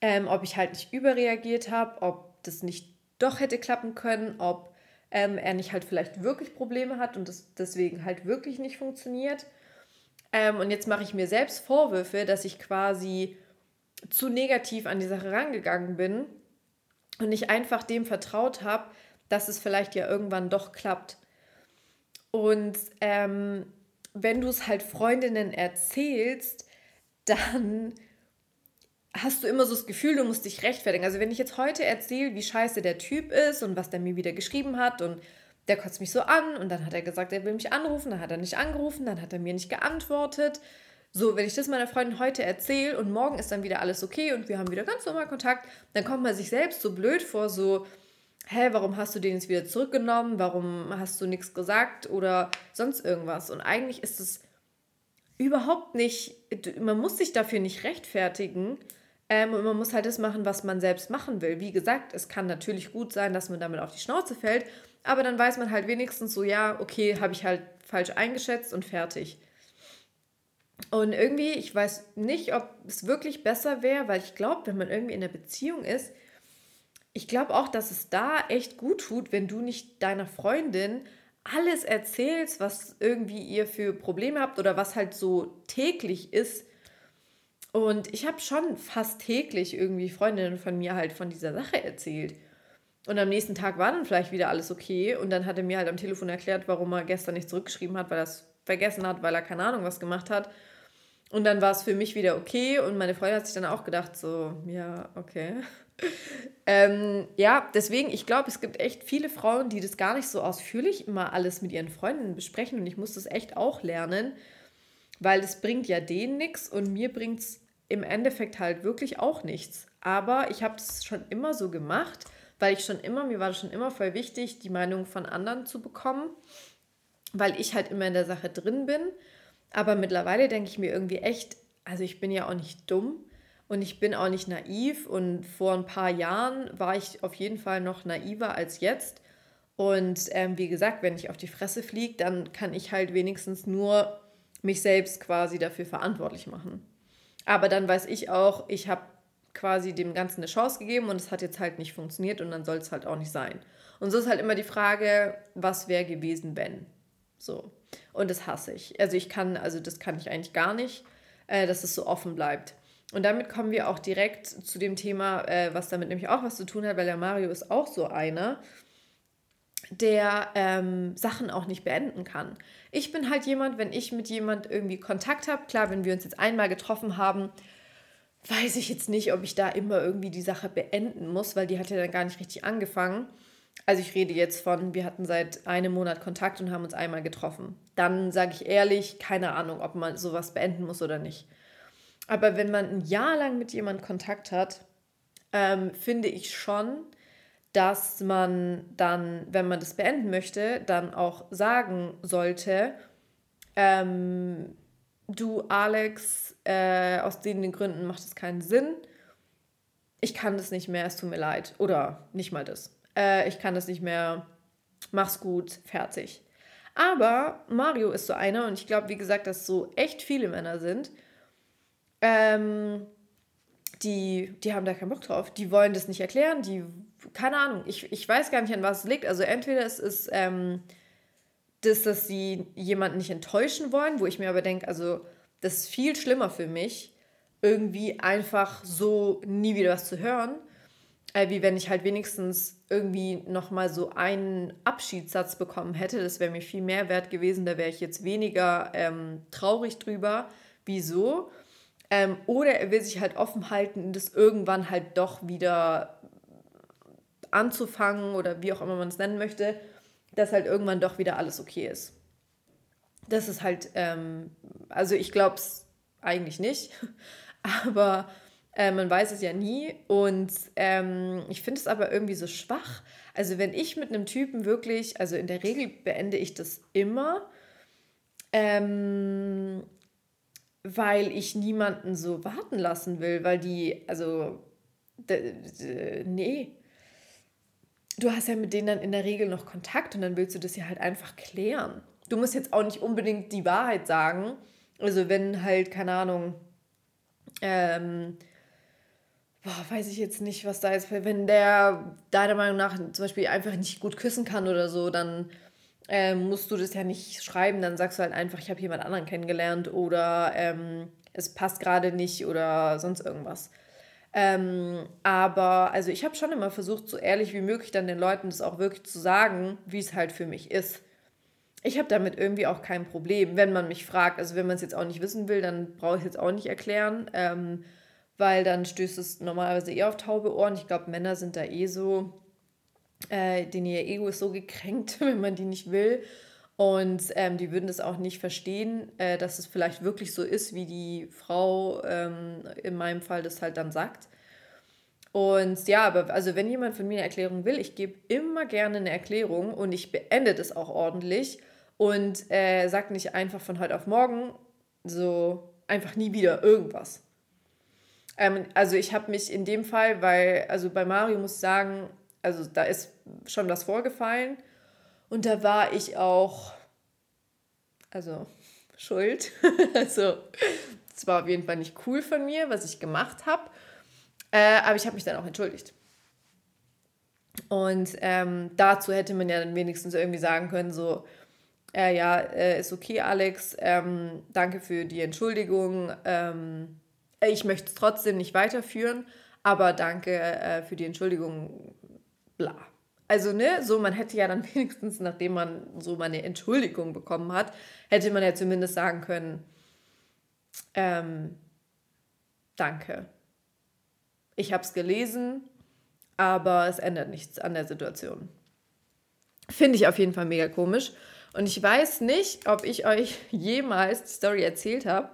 ähm, ob ich halt nicht überreagiert habe, ob das nicht doch hätte klappen können, ob ähm, er nicht halt vielleicht wirklich Probleme hat und das deswegen halt wirklich nicht funktioniert. Ähm, und jetzt mache ich mir selbst Vorwürfe, dass ich quasi zu negativ an die Sache rangegangen bin und nicht einfach dem vertraut habe, dass es vielleicht ja irgendwann doch klappt. Und ähm, wenn du es halt Freundinnen erzählst, dann hast du immer so das Gefühl, du musst dich rechtfertigen. Also wenn ich jetzt heute erzähle, wie scheiße der Typ ist und was der mir wieder geschrieben hat und der kotzt mich so an und dann hat er gesagt, er will mich anrufen, dann hat er nicht angerufen, dann hat er mir nicht geantwortet. So, wenn ich das meiner Freundin heute erzähle und morgen ist dann wieder alles okay und wir haben wieder ganz normal Kontakt, dann kommt man sich selbst so blöd vor, so, hä, warum hast du den jetzt wieder zurückgenommen? Warum hast du nichts gesagt oder sonst irgendwas? Und eigentlich ist es überhaupt nicht, man muss sich dafür nicht rechtfertigen, ähm, und man muss halt das machen, was man selbst machen will. Wie gesagt, es kann natürlich gut sein, dass man damit auf die Schnauze fällt, aber dann weiß man halt wenigstens so, ja, okay, habe ich halt falsch eingeschätzt und fertig. Und irgendwie, ich weiß nicht, ob es wirklich besser wäre, weil ich glaube, wenn man irgendwie in einer Beziehung ist, ich glaube auch, dass es da echt gut tut, wenn du nicht deiner Freundin alles erzählst, was irgendwie ihr für Probleme habt oder was halt so täglich ist Und ich habe schon fast täglich irgendwie Freundinnen von mir halt von dieser Sache erzählt. Und am nächsten Tag war dann vielleicht wieder alles okay. Und dann hat er mir halt am Telefon erklärt, warum er gestern nicht zurückgeschrieben hat, weil er es vergessen hat, weil er keine Ahnung was gemacht hat. Und dann war es für mich wieder okay. Und meine Freundin hat sich dann auch gedacht, so, ja, okay. ähm, ja, deswegen, ich glaube, es gibt echt viele Frauen, die das gar nicht so ausführlich immer alles mit ihren Freundinnen besprechen. Und ich muss das echt auch lernen, weil es bringt ja denen nichts und mir bringt es im Endeffekt halt wirklich auch nichts. Aber ich habe es schon immer so gemacht, weil ich schon immer, mir war das schon immer voll wichtig, die Meinung von anderen zu bekommen, weil ich halt immer in der Sache drin bin. Aber mittlerweile denke ich mir irgendwie echt, also ich bin ja auch nicht dumm und ich bin auch nicht naiv und vor ein paar Jahren war ich auf jeden Fall noch naiver als jetzt. Und ähm, wie gesagt, wenn ich auf die Fresse fliege, dann kann ich halt wenigstens nur mich selbst quasi dafür verantwortlich machen. Aber dann weiß ich auch, ich habe quasi dem Ganzen eine Chance gegeben und es hat jetzt halt nicht funktioniert und dann soll es halt auch nicht sein. Und so ist halt immer die Frage, was wäre gewesen, wenn. So. Und das hasse ich. Also ich kann, also das kann ich eigentlich gar nicht, äh, dass es so offen bleibt. Und damit kommen wir auch direkt zu dem Thema, äh, was damit nämlich auch was zu tun hat, weil der Mario ist auch so einer, der ähm, Sachen auch nicht beenden kann. Ich bin halt jemand, wenn ich mit jemand irgendwie Kontakt habe, klar, wenn wir uns jetzt einmal getroffen haben, weiß ich jetzt nicht, ob ich da immer irgendwie die Sache beenden muss, weil die hat ja dann gar nicht richtig angefangen. Also ich rede jetzt von, wir hatten seit einem Monat Kontakt und haben uns einmal getroffen. Dann sage ich ehrlich, keine Ahnung, ob man sowas beenden muss oder nicht. Aber wenn man ein Jahr lang mit jemandem Kontakt hat, ähm, finde ich schon, dass man dann, wenn man das beenden möchte, dann auch sagen sollte, ähm, du Alex, äh, aus den Gründen macht es keinen Sinn. Ich kann das nicht mehr, es tut mir leid. Oder nicht mal das. Äh, ich kann das nicht mehr, mach's gut, fertig. Aber Mario ist so einer und ich glaube, wie gesagt, dass so echt viele Männer sind, ähm, die, die haben da keinen Bock drauf. Die wollen das nicht erklären, die keine Ahnung, ich, ich weiß gar nicht, an was es liegt. Also entweder es ist ähm, das, dass sie jemanden nicht enttäuschen wollen, wo ich mir aber denke, also das ist viel schlimmer für mich, irgendwie einfach so nie wieder was zu hören, äh, wie wenn ich halt wenigstens irgendwie nochmal so einen Abschiedssatz bekommen hätte. Das wäre mir viel mehr wert gewesen, da wäre ich jetzt weniger ähm, traurig drüber. Wieso? Ähm, oder er will sich halt offen halten das irgendwann halt doch wieder anzufangen oder wie auch immer man es nennen möchte, dass halt irgendwann doch wieder alles okay ist. Das ist halt, ähm, also ich glaube es eigentlich nicht, aber äh, man weiß es ja nie und ähm, ich finde es aber irgendwie so schwach. Also wenn ich mit einem Typen wirklich, also in der Regel beende ich das immer, ähm, weil ich niemanden so warten lassen will, weil die, also, nee, du hast ja mit denen dann in der Regel noch Kontakt und dann willst du das ja halt einfach klären. Du musst jetzt auch nicht unbedingt die Wahrheit sagen. Also wenn halt, keine Ahnung, ähm, boah, weiß ich jetzt nicht, was da jetzt, wenn der deiner Meinung nach zum Beispiel einfach nicht gut küssen kann oder so, dann ähm, musst du das ja nicht schreiben, dann sagst du halt einfach, ich habe jemand anderen kennengelernt oder ähm, es passt gerade nicht oder sonst irgendwas. Ähm, aber also ich habe schon immer versucht, so ehrlich wie möglich dann den Leuten das auch wirklich zu sagen, wie es halt für mich ist. Ich habe damit irgendwie auch kein Problem, wenn man mich fragt. Also wenn man es jetzt auch nicht wissen will, dann brauche ich es jetzt auch nicht erklären, ähm, weil dann stößt es normalerweise eher auf taube Ohren. Ich glaube, Männer sind da eh so, äh, denn ihr Ego ist so gekränkt, wenn man die nicht will. Und ähm, die würden das auch nicht verstehen, äh, dass es vielleicht wirklich so ist, wie die Frau ähm, in meinem Fall das halt dann sagt. Und ja, aber also wenn jemand von mir eine Erklärung will, ich gebe immer gerne eine Erklärung und ich beende das auch ordentlich und äh, sage nicht einfach von heute auf morgen so einfach nie wieder irgendwas. Ähm, also ich habe mich in dem Fall, weil, also bei Mario muss ich sagen, also da ist schon was vorgefallen und da war ich auch, also schuld. also es war auf jeden Fall nicht cool von mir, was ich gemacht habe. Äh, aber ich habe mich dann auch entschuldigt. Und ähm, dazu hätte man ja dann wenigstens irgendwie sagen können, so, äh, ja, äh, ist okay, Alex, ähm, danke für die Entschuldigung. Ähm, ich möchte es trotzdem nicht weiterführen, aber danke äh, für die Entschuldigung, bla. Also, ne, so, man hätte ja dann wenigstens, nachdem man so mal eine Entschuldigung bekommen hat, hätte man ja zumindest sagen können, ähm, danke. Ich habe es gelesen, aber es ändert nichts an der Situation. Finde ich auf jeden Fall mega komisch. Und ich weiß nicht, ob ich euch jemals die Story erzählt habe.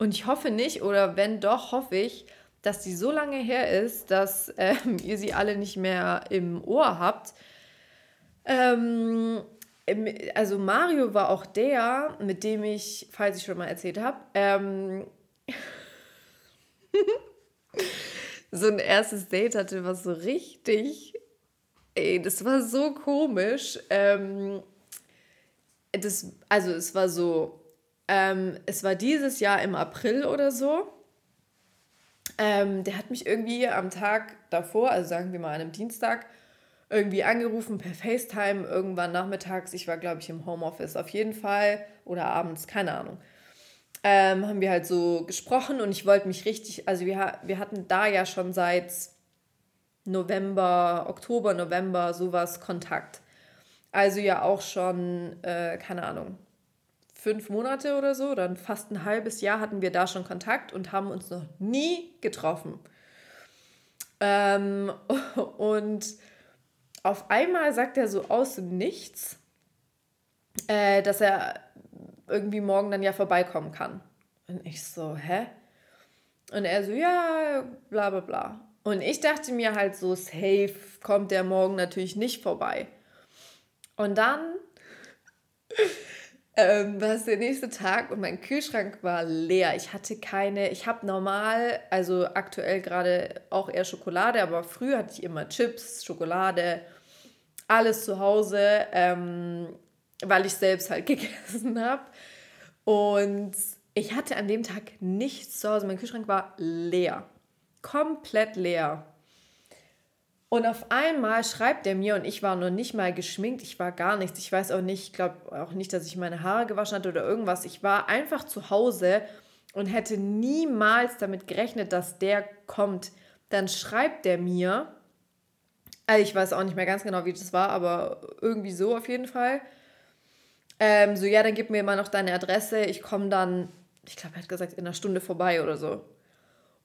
Und ich hoffe nicht, oder wenn doch, hoffe ich, dass die so lange her ist, dass ähm, ihr sie alle nicht mehr im Ohr habt. Ähm, also Mario war auch der, mit dem ich, falls ich schon mal erzählt habe, ähm, so ein erstes Date hatte, was so richtig, ey, das war so komisch. Ähm, das, also es war so, ähm, es war dieses Jahr im April oder so. Ähm, der hat mich irgendwie am Tag davor, also sagen wir mal an einem Dienstag, irgendwie angerufen per FaceTime, irgendwann nachmittags. Ich war, glaube ich, im Homeoffice auf jeden Fall oder abends, keine Ahnung. Ähm, haben wir halt so gesprochen und ich wollte mich richtig, also wir, wir hatten da ja schon seit November, Oktober, November sowas Kontakt. Also ja auch schon, äh, keine Ahnung, fünf Monate oder so, dann fast ein halbes Jahr hatten wir da schon Kontakt und haben uns noch nie getroffen. Ähm, und auf einmal sagt er so aus dem Nichts, äh, dass er irgendwie morgen dann ja vorbeikommen kann. Und ich so, hä? Und er so, ja, bla bla bla. Und ich dachte mir halt so, safe kommt der morgen natürlich nicht vorbei. Und dann ähm, war es der nächste Tag und mein Kühlschrank war leer. Ich hatte keine, ich habe normal, also aktuell gerade auch eher Schokolade, aber früher hatte ich immer Chips, Schokolade, alles zu Hause, ähm, weil ich selbst halt gegessen habe. Und ich hatte an dem Tag nichts zu Hause. Mein Kühlschrank war leer. Komplett leer. Und auf einmal schreibt er mir und ich war noch nicht mal geschminkt, ich war gar nichts. Ich weiß auch nicht, ich glaube auch nicht, dass ich meine Haare gewaschen hatte oder irgendwas. Ich war einfach zu Hause und hätte niemals damit gerechnet, dass der kommt. Dann schreibt er mir, also ich weiß auch nicht mehr ganz genau, wie das war, aber irgendwie so auf jeden Fall. Ähm, so, ja, dann gib mir mal noch deine Adresse. Ich komme dann, ich glaube, er hat gesagt, in einer Stunde vorbei oder so.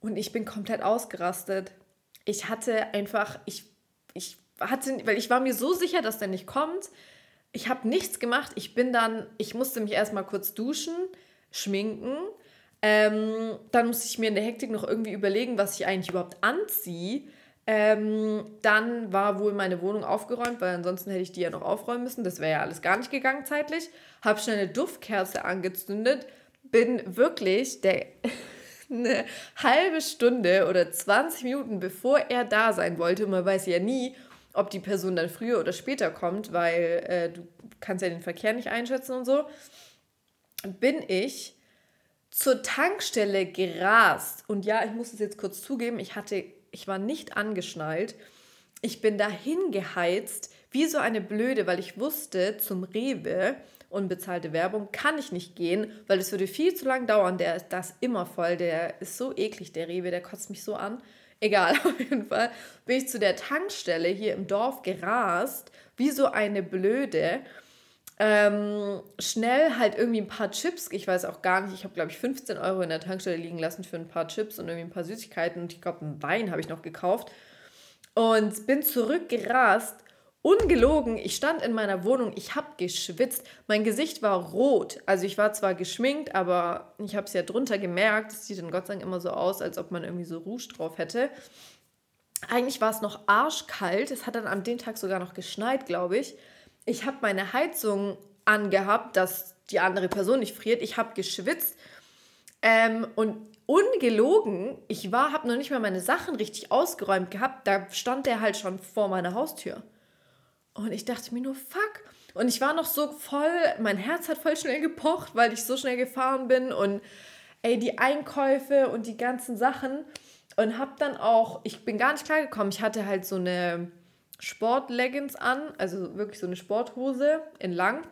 Und ich bin komplett ausgerastet ich hatte einfach, ich, ich hatte, weil ich war mir so sicher, dass der nicht kommt. Ich habe nichts gemacht. Ich bin dann, ich musste mich erstmal kurz duschen, schminken. Ähm, dann musste ich mir in der Hektik noch irgendwie überlegen, was ich eigentlich überhaupt anziehe. Ähm, dann war wohl meine Wohnung aufgeräumt, weil ansonsten hätte ich die ja noch aufräumen müssen. Das wäre ja alles gar nicht gegangen zeitlich. Habe schnell eine Duftkerze angezündet. Bin wirklich der eine halbe Stunde oder 20 Minuten, bevor er da sein wollte, man weiß ja nie, ob die Person dann früher oder später kommt, weil äh, du kannst ja den Verkehr nicht einschätzen und so, bin ich zur Tankstelle gerast. Und ja, ich muss es jetzt kurz zugeben, ich hatte, ich war nicht angeschnallt. Ich bin dahin geheizt, wie so eine Blöde, weil ich wusste, zum Rewe unbezahlte Werbung kann ich nicht gehen, weil es würde viel zu lang dauern. Der ist das immer voll. Der ist so eklig, der Rewe, der kotzt mich so an. Egal, auf jeden Fall bin ich zu der Tankstelle hier im Dorf gerast, wie so eine Blöde. Ähm, schnell halt irgendwie ein paar Chips, ich weiß auch gar nicht, ich habe glaube ich 15 Euro in der Tankstelle liegen lassen für ein paar Chips und irgendwie ein paar Süßigkeiten und ich glaube einen Wein habe ich noch gekauft und bin zurückgerast Ungelogen, ich stand in meiner Wohnung, ich habe geschwitzt, mein Gesicht war rot. Also ich war zwar geschminkt, aber ich habe es ja drunter gemerkt. Es sieht dann Gott sei Dank immer so aus, als ob man irgendwie so Rouge drauf hätte. Eigentlich war es noch arschkalt. Es hat dann an dem Tag sogar noch geschneit, glaube ich. Ich habe meine Heizung angehabt, dass die andere Person nicht friert. Ich habe geschwitzt. Ähm, und ungelogen, ich war, habe noch nicht mal meine Sachen richtig ausgeräumt gehabt. Da stand der halt schon vor meiner Haustür. Und ich dachte mir nur, fuck. Und ich war noch so voll, mein Herz hat voll schnell gepocht, weil ich so schnell gefahren bin und ey, die Einkäufe und die ganzen Sachen. Und hab dann auch, ich bin gar nicht klar gekommen, ich hatte halt so eine Sportleggings an, also wirklich so eine Sporthose in lang.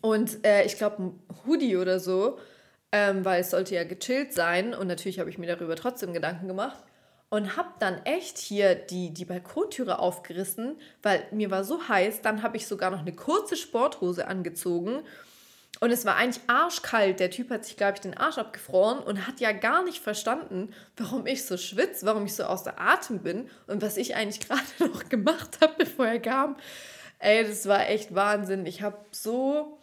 Und äh, ich glaube, ein Hoodie oder so. ähm, weil es sollte ja gechillt sein und natürlich habe ich mir darüber trotzdem Gedanken gemacht und habe dann echt hier die, die Balkontüre aufgerissen, weil mir war so heiß. Dann habe ich sogar noch eine kurze Sporthose angezogen und es war eigentlich arschkalt. Der Typ hat sich, glaube ich, den Arsch abgefroren und hat ja gar nicht verstanden, warum ich so schwitze, warum ich so außer Atem bin und was ich eigentlich gerade noch gemacht habe, bevor er kam. Ey, das war echt Wahnsinn. Ich habe so,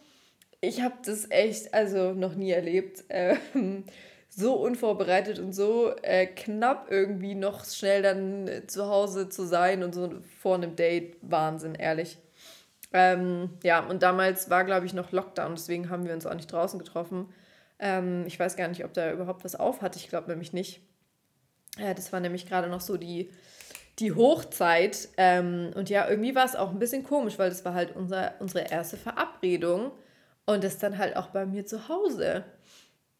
ich habe das echt, also noch nie erlebt. Ähm, so unvorbereitet und so äh, knapp irgendwie noch schnell dann zu Hause zu sein und so vor einem Date. Wahnsinn, ehrlich. Ähm, ja, und damals war, glaube ich, noch Lockdown, deswegen haben wir uns auch nicht draußen getroffen. Ähm, ich weiß gar nicht, ob da überhaupt was auf hat. Ich glaube nämlich nicht. Äh, das war nämlich gerade noch so die, die Hochzeit. Ähm, und ja, irgendwie war es auch ein bisschen komisch, weil das war halt unser, unsere erste Verabredung. Und das dann halt auch bei mir zu Hause.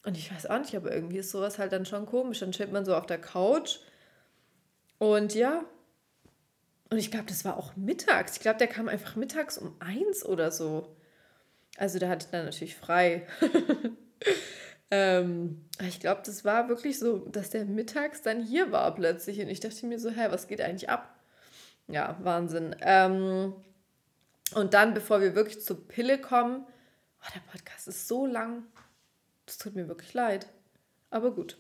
Und ich weiß auch nicht, aber irgendwie ist sowas halt dann schon komisch. Dann steht man so auf der Couch und ja. Und ich glaube, das war auch mittags. Ich glaube, der kam einfach mittags um eins oder so. Also der hatte dann natürlich frei. ähm, ich glaube, das war wirklich so, dass der mittags dann hier war plötzlich. Und ich dachte mir so, hä, was geht eigentlich ab? Ja, Wahnsinn. Ähm, und dann, bevor wir wirklich zur Pille kommen, oh, der Podcast ist so lang. Das tut mir wirklich leid. Aber gut.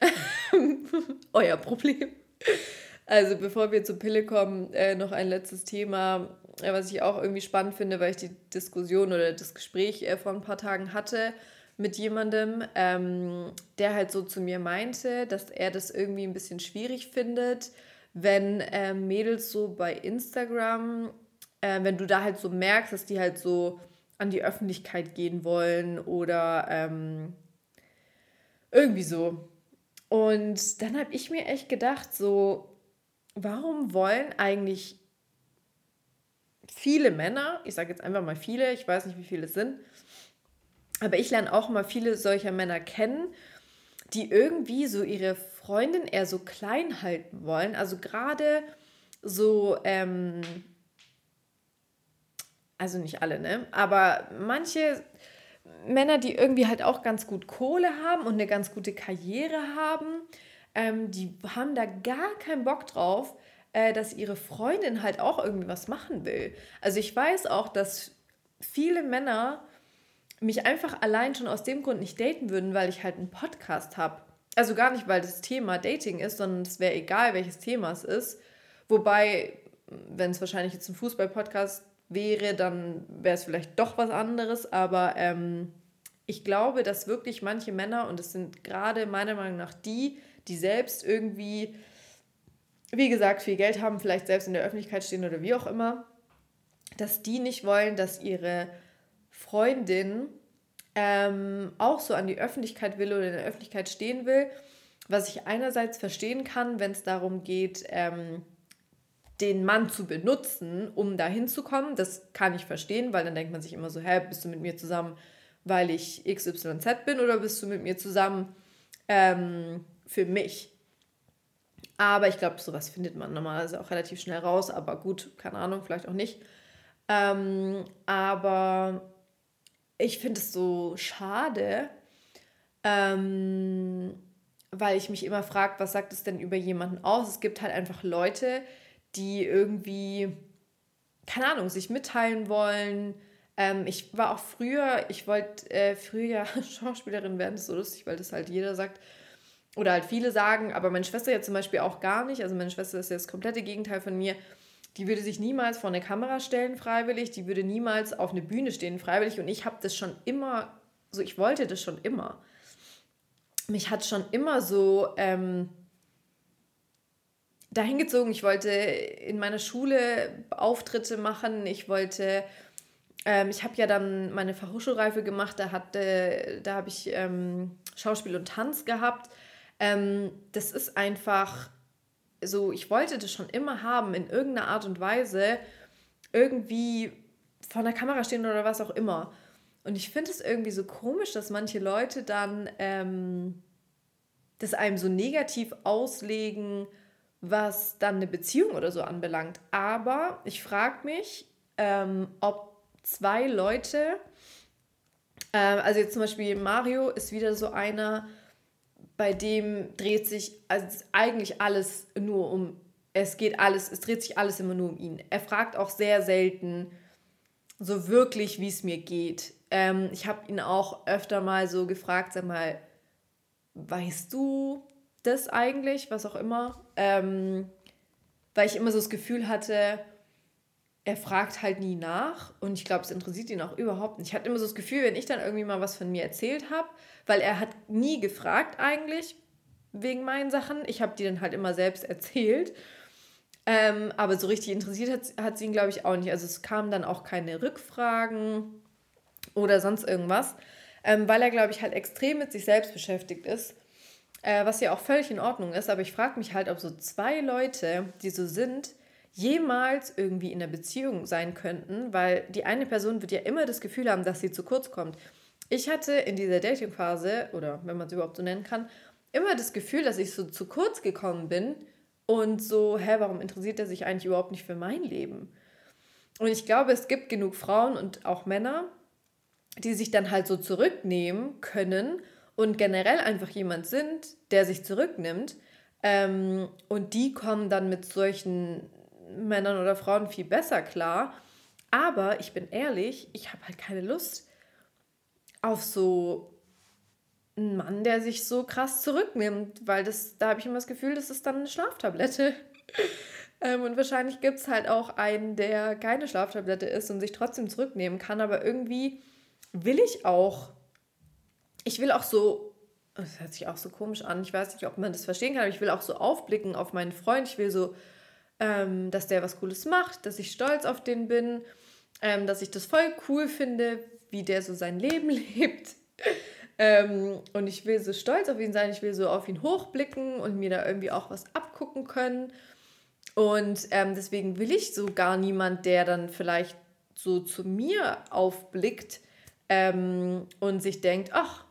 Euer Problem. Also bevor wir zur Pille kommen, äh, noch ein letztes Thema, äh, was ich auch irgendwie spannend finde, weil ich die Diskussion oder das Gespräch äh, vor ein paar Tagen hatte mit jemandem, ähm, der halt so zu mir meinte, dass er das irgendwie ein bisschen schwierig findet, wenn äh, Mädels so bei Instagram, äh, wenn du da halt so merkst, dass die halt so an die Öffentlichkeit gehen wollen oder ähm, irgendwie so. Und dann habe ich mir echt gedacht, so, warum wollen eigentlich viele Männer, ich sage jetzt einfach mal viele, ich weiß nicht, wie viele es sind, aber ich lerne auch mal viele solcher Männer kennen, die irgendwie so ihre Freundin eher so klein halten wollen. Also gerade so ähm, also nicht alle, ne? Aber manche Männer, die irgendwie halt auch ganz gut Kohle haben und eine ganz gute Karriere haben, ähm, die haben da gar keinen Bock drauf, äh, dass ihre Freundin halt auch irgendwie was machen will. Also ich weiß auch, dass viele Männer mich einfach allein schon aus dem Grund nicht daten würden, weil ich halt einen Podcast habe. Also gar nicht, weil das Thema Dating ist, sondern es wäre egal, welches Thema es ist. Wobei, wenn es wahrscheinlich jetzt ein Fußball-Podcast wäre, dann wäre es vielleicht doch was anderes. Aber ähm, ich glaube, dass wirklich manche Männer, und es sind gerade meiner Meinung nach die, die selbst irgendwie, wie gesagt, viel Geld haben, vielleicht selbst in der Öffentlichkeit stehen oder wie auch immer, dass die nicht wollen, dass ihre Freundin ähm, auch so an die Öffentlichkeit will oder in der Öffentlichkeit stehen will. Was ich einerseits verstehen kann, wenn es darum geht, ähm, den Mann zu benutzen, um da hinzukommen, das kann ich verstehen, weil dann denkt man sich immer so, hä, bist du mit mir zusammen, weil ich XYZ bin oder bist du mit mir zusammen ähm, für mich? Aber ich glaube, sowas findet man normalerweise auch relativ schnell raus, aber gut, keine Ahnung, vielleicht auch nicht. Ähm, aber ich finde es so schade, ähm, weil ich mich immer frage, was sagt es denn über jemanden aus? Es gibt halt einfach Leute, irgendwie, keine Ahnung, sich mitteilen wollen. Ähm, ich war auch früher, ich wollte äh, früher Schauspielerin werden, das ist so lustig, weil das halt jeder sagt. Oder halt viele sagen, aber meine Schwester ja zum Beispiel auch gar nicht. Also meine Schwester ist ja das komplette Gegenteil von mir. Die würde sich niemals vor eine Kamera stellen freiwillig, die würde niemals auf eine Bühne stehen freiwillig. Und ich habe das schon immer, so ich wollte das schon immer. Mich hat schon immer so ähm, dahin gezogen. Ich wollte in meiner Schule Auftritte machen. Ich wollte, ähm, ich habe ja dann meine Fachhochschulreife gemacht. Da, hatte, da habe ich ähm, Schauspiel und Tanz gehabt. Ähm, das ist einfach so, ich wollte das schon immer haben, in irgendeiner Art und Weise, irgendwie vor der Kamera stehen oder was auch immer. Und ich finde es irgendwie so komisch, dass manche Leute dann ähm, das einem so negativ auslegen, was dann eine Beziehung oder so anbelangt. Aber ich frage mich, ähm, ob zwei Leute Ähm, also jetzt zum Beispiel Mario ist wieder so einer, bei dem dreht sich also eigentlich alles nur um, es geht alles, es dreht sich alles immer nur um ihn. Er fragt auch sehr selten so wirklich, wie es mir geht. Ähm, ich habe ihn auch öfter mal so gefragt, sag mal, weißt du das eigentlich, was auch immer? Ähm, weil ich immer so das Gefühl hatte, er fragt halt nie nach und ich glaube, es interessiert ihn auch überhaupt nicht. Ich hatte immer so das Gefühl, wenn ich dann irgendwie mal was von mir erzählt habe, weil er hat nie gefragt eigentlich wegen meinen Sachen. Ich habe die dann halt immer selbst erzählt. Ähm, aber so richtig interessiert hat, hat sie ihn, glaube ich, auch nicht. Also es kamen dann auch keine Rückfragen oder sonst irgendwas, ähm, weil er, glaube ich, halt extrem mit sich selbst beschäftigt ist. Äh, was ja auch völlig in Ordnung ist. Aber ich frage mich halt, ob so zwei Leute, die so sind, jemals irgendwie in einer Beziehung sein könnten, weil die eine Person wird ja immer das Gefühl haben, dass sie zu kurz kommt. Ich hatte in dieser Dating-Phase, oder wenn man es überhaupt so nennen kann, immer das Gefühl, dass ich so zu kurz gekommen bin und so, hä, warum interessiert er sich eigentlich überhaupt nicht für mein Leben? Und ich glaube, es gibt genug Frauen und auch Männer, die sich dann halt so zurücknehmen können und generell einfach jemand sind, der sich zurücknimmt. Ähm, und die kommen dann mit solchen Männern oder Frauen viel besser klar. Aber ich bin ehrlich, ich habe halt keine Lust auf so einen Mann, der sich so krass zurücknimmt, weil das, da habe ich immer das Gefühl, das ist dann eine Schlaftablette. ähm, und wahrscheinlich gibt es halt auch einen, der keine Schlaftablette ist und sich trotzdem zurücknehmen kann, aber irgendwie will ich auch, ich will auch so, das hört sich auch so komisch an, ich weiß nicht, ob man das verstehen kann, aber ich will auch so aufblicken auf meinen Freund, ich will so ähm, dass der was Cooles macht, dass ich stolz auf den bin, ähm, dass ich das voll cool finde, wie der so sein Leben lebt. ähm, und ich will so stolz auf ihn sein, ich will so auf ihn hochblicken und mir da irgendwie auch was abgucken können. Und ähm, deswegen will ich so gar niemand, der dann vielleicht so zu mir aufblickt ähm, und sich denkt, ach,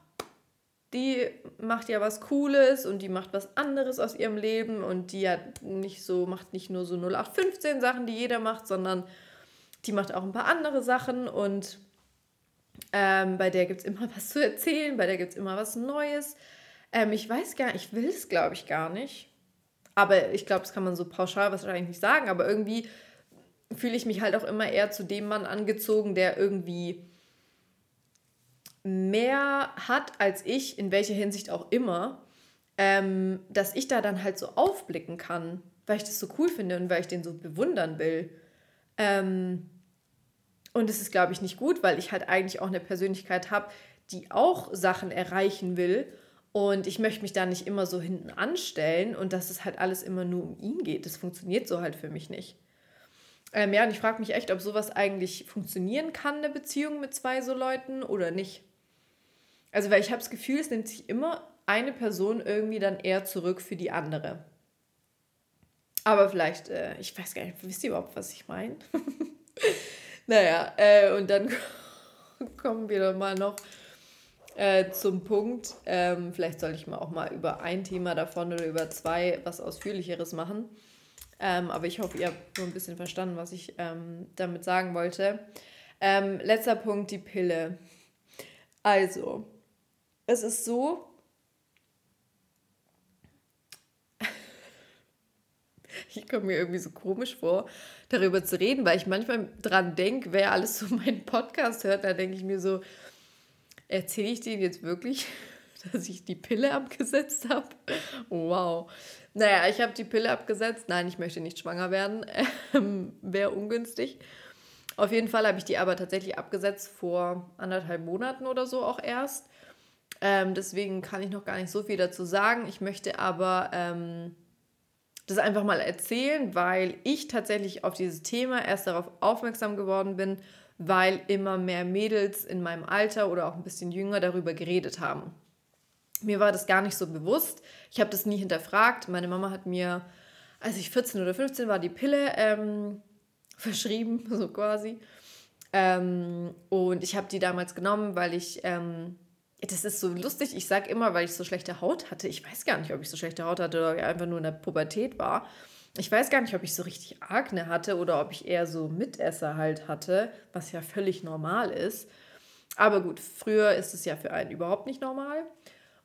die macht ja was Cooles und die macht was anderes aus ihrem Leben und die hat nicht so, macht nicht nur so 0815 Sachen, die jeder macht, sondern die macht auch ein paar andere Sachen und ähm, bei der gibt es immer was zu erzählen, bei der gibt es immer was Neues. Ähm, ich weiß gar nicht, ich will es glaube ich gar nicht. Aber ich glaube, das kann man so pauschal wahrscheinlich nicht sagen, aber irgendwie fühle ich mich halt auch immer eher zu dem Mann angezogen, der irgendwie mehr hat als ich, in welcher Hinsicht auch immer, ähm, dass ich da dann halt so aufblicken kann, weil ich das so cool finde und weil ich den so bewundern will. Ähm, und es ist, glaube ich, nicht gut, weil ich halt eigentlich auch eine Persönlichkeit habe, die auch Sachen erreichen will. Und ich möchte mich da nicht immer so hinten anstellen und dass es halt alles immer nur um ihn geht. Das funktioniert so halt für mich nicht. Ähm, ja, und ich frage mich echt, ob sowas eigentlich funktionieren kann, eine Beziehung mit zwei so Leuten oder nicht. Also, weil ich habe das Gefühl, es nimmt sich immer eine Person irgendwie dann eher zurück für die andere. Aber vielleicht, äh, ich weiß gar nicht, wisst ihr überhaupt, was ich meine? naja, äh, und dann kommen wir dann mal noch äh, zum Punkt. Ähm, vielleicht soll ich mal auch mal über ein Thema davon oder über zwei was Ausführlicheres machen. Ähm, aber ich hoffe, ihr habt nur ein bisschen verstanden, was ich ähm, damit sagen wollte. Ähm, letzter Punkt, die Pille. Also, es ist so, ich komme mir irgendwie so komisch vor, darüber zu reden, weil ich manchmal dran denke, wer alles so meinen Podcast hört, da denke ich mir so, erzähle ich denen jetzt wirklich, dass ich die Pille abgesetzt habe? Wow. Naja, ich habe die Pille abgesetzt. Nein, ich möchte nicht schwanger werden. Ähm, Wäre ungünstig. Auf jeden Fall habe ich die aber tatsächlich abgesetzt vor anderthalb Monaten oder so auch erst. Ähm, deswegen kann ich noch gar nicht so viel dazu sagen. Ich möchte aber ähm, das einfach mal erzählen, weil ich tatsächlich auf dieses Thema erst darauf aufmerksam geworden bin, weil immer mehr Mädels in meinem Alter oder auch ein bisschen jünger darüber geredet haben. Mir war das gar nicht so bewusst. Ich habe das nie hinterfragt. Meine Mama hat mir, als ich 14 oder 15 war, die Pille ähm, verschrieben, so quasi. Ähm, und ich habe die damals genommen, weil ich ähm, das ist so lustig. Ich sage immer, weil ich so schlechte Haut hatte. Ich weiß gar nicht, ob ich so schlechte Haut hatte oder einfach nur in der Pubertät war. Ich weiß gar nicht, ob ich so richtig Akne hatte oder ob ich eher so Mitesser halt hatte, was ja völlig normal ist. Aber gut, früher ist es ja für einen überhaupt nicht normal.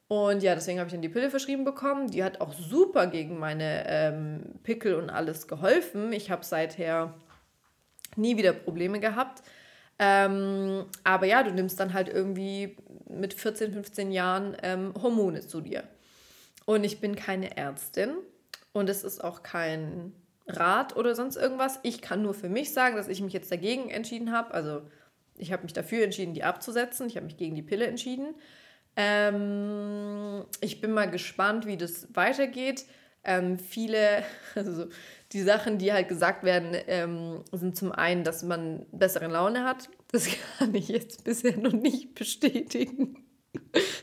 Und ja, deswegen habe ich dann die Pille verschrieben bekommen. Die hat auch super gegen meine ähm, Pickel und alles geholfen. Ich habe seither nie wieder Probleme gehabt. Ähm, aber ja, du nimmst dann halt irgendwie mit 14, 15 Jahren ähm, Hormone zu dir. Und ich bin keine Ärztin und es ist auch kein Rat oder sonst irgendwas. Ich kann nur für mich sagen, dass ich mich jetzt dagegen entschieden habe. Also ich habe mich dafür entschieden, die abzusetzen. Ich habe mich gegen die Pille entschieden. Ähm, ich bin mal gespannt, wie das weitergeht. Ähm, viele, also die Sachen, die halt gesagt werden, ähm, sind zum einen, dass man bessere Laune hat. Das kann ich jetzt bisher noch nicht bestätigen.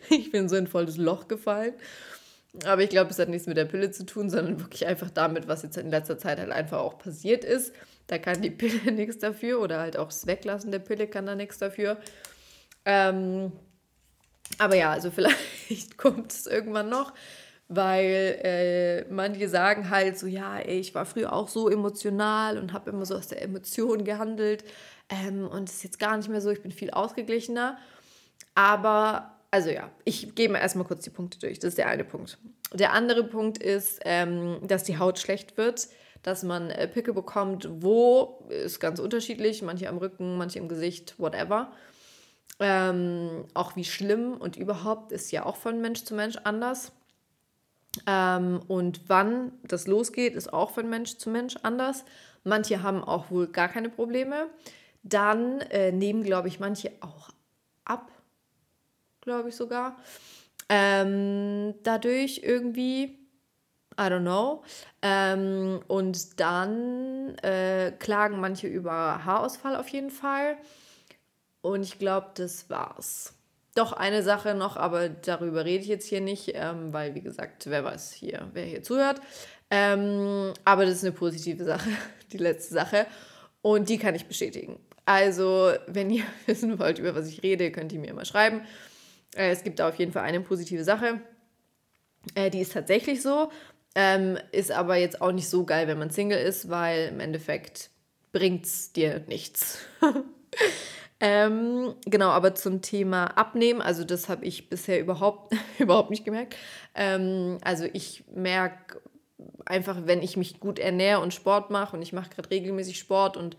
Ich bin so in volles Loch gefallen. Aber ich glaube, es hat nichts mit der Pille zu tun, sondern wirklich einfach damit, was jetzt in letzter Zeit halt einfach auch passiert ist. Da kann die Pille nichts dafür oder halt auch das Weglassen der Pille kann da nichts dafür. Ähm, aber ja, also vielleicht kommt es irgendwann noch, weil äh, manche sagen halt so, ja, ich war früher auch so emotional und habe immer so aus der Emotion gehandelt ähm, und ist jetzt gar nicht mehr so, ich bin viel ausgeglichener. Aber also ja, ich gehe mal erstmal kurz die Punkte durch. Das ist der eine Punkt. Der andere Punkt ist, ähm, dass die Haut schlecht wird, dass man äh, Pickel bekommt. Wo ist ganz unterschiedlich. Manche am Rücken, manche im Gesicht, whatever. Ähm, auch wie schlimm und überhaupt ist ja auch von Mensch zu Mensch anders. Ähm, und wann das losgeht, ist auch von Mensch zu Mensch anders. Manche haben auch wohl gar keine Probleme. Dann äh, nehmen, glaube ich, manche auch ab glaube ich sogar. Ähm, dadurch irgendwie, I don't know. Ähm, und dann äh, klagen manche über Haarausfall auf jeden Fall. Und ich glaube, das war's. Doch eine Sache noch, aber darüber rede ich jetzt hier nicht, ähm, weil, wie gesagt, wer weiß hier, wer hier zuhört. Ähm, aber das ist eine positive Sache, die letzte Sache. Und die kann ich bestätigen. Also, wenn ihr wissen wollt, über was ich rede, könnt ihr mir immer schreiben. Äh, es gibt da auf jeden Fall eine positive Sache. Äh, die ist tatsächlich so. Ähm, ist aber jetzt auch nicht so geil, wenn man Single ist, weil im Endeffekt bringt es dir nichts. ähm, genau, aber zum Thema Abnehmen, also das habe ich bisher überhaupt, überhaupt nicht gemerkt. Ähm, also ich merke einfach, wenn ich mich gut ernähre und Sport mache und ich mache gerade regelmäßig Sport und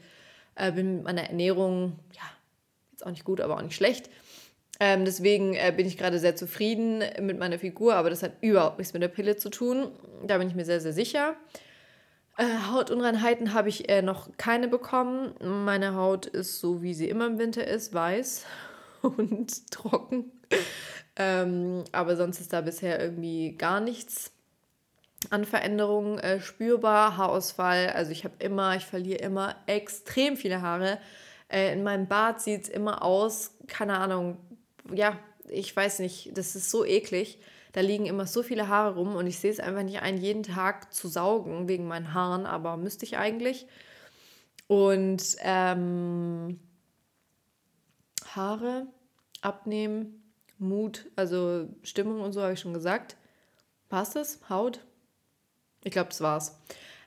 äh, bin mit meiner Ernährung, ja, jetzt auch nicht gut, aber auch nicht schlecht, ähm, deswegen äh, bin ich gerade sehr zufrieden mit meiner Figur, aber das hat überhaupt nichts mit der Pille zu tun. Da bin ich mir sehr, sehr sicher. Äh, Hautunreinheiten habe ich äh, noch keine bekommen. Meine Haut ist so, wie sie immer im Winter ist, weiß und trocken. ähm, aber sonst ist da bisher irgendwie gar nichts an Veränderungen äh, spürbar. Haarausfall, also ich habe immer, ich verliere immer extrem viele Haare. Äh, in meinem Bart sieht es immer aus, keine Ahnung, ja, ich weiß nicht, das ist so eklig. Da liegen immer so viele Haare rum und ich sehe es einfach nicht ein, jeden Tag zu saugen wegen meinen Haaren, aber müsste ich eigentlich. Und ähm, Haare abnehmen, Mut, also Stimmung und so habe ich schon gesagt. Passt das? Haut? Ich glaube, das war's.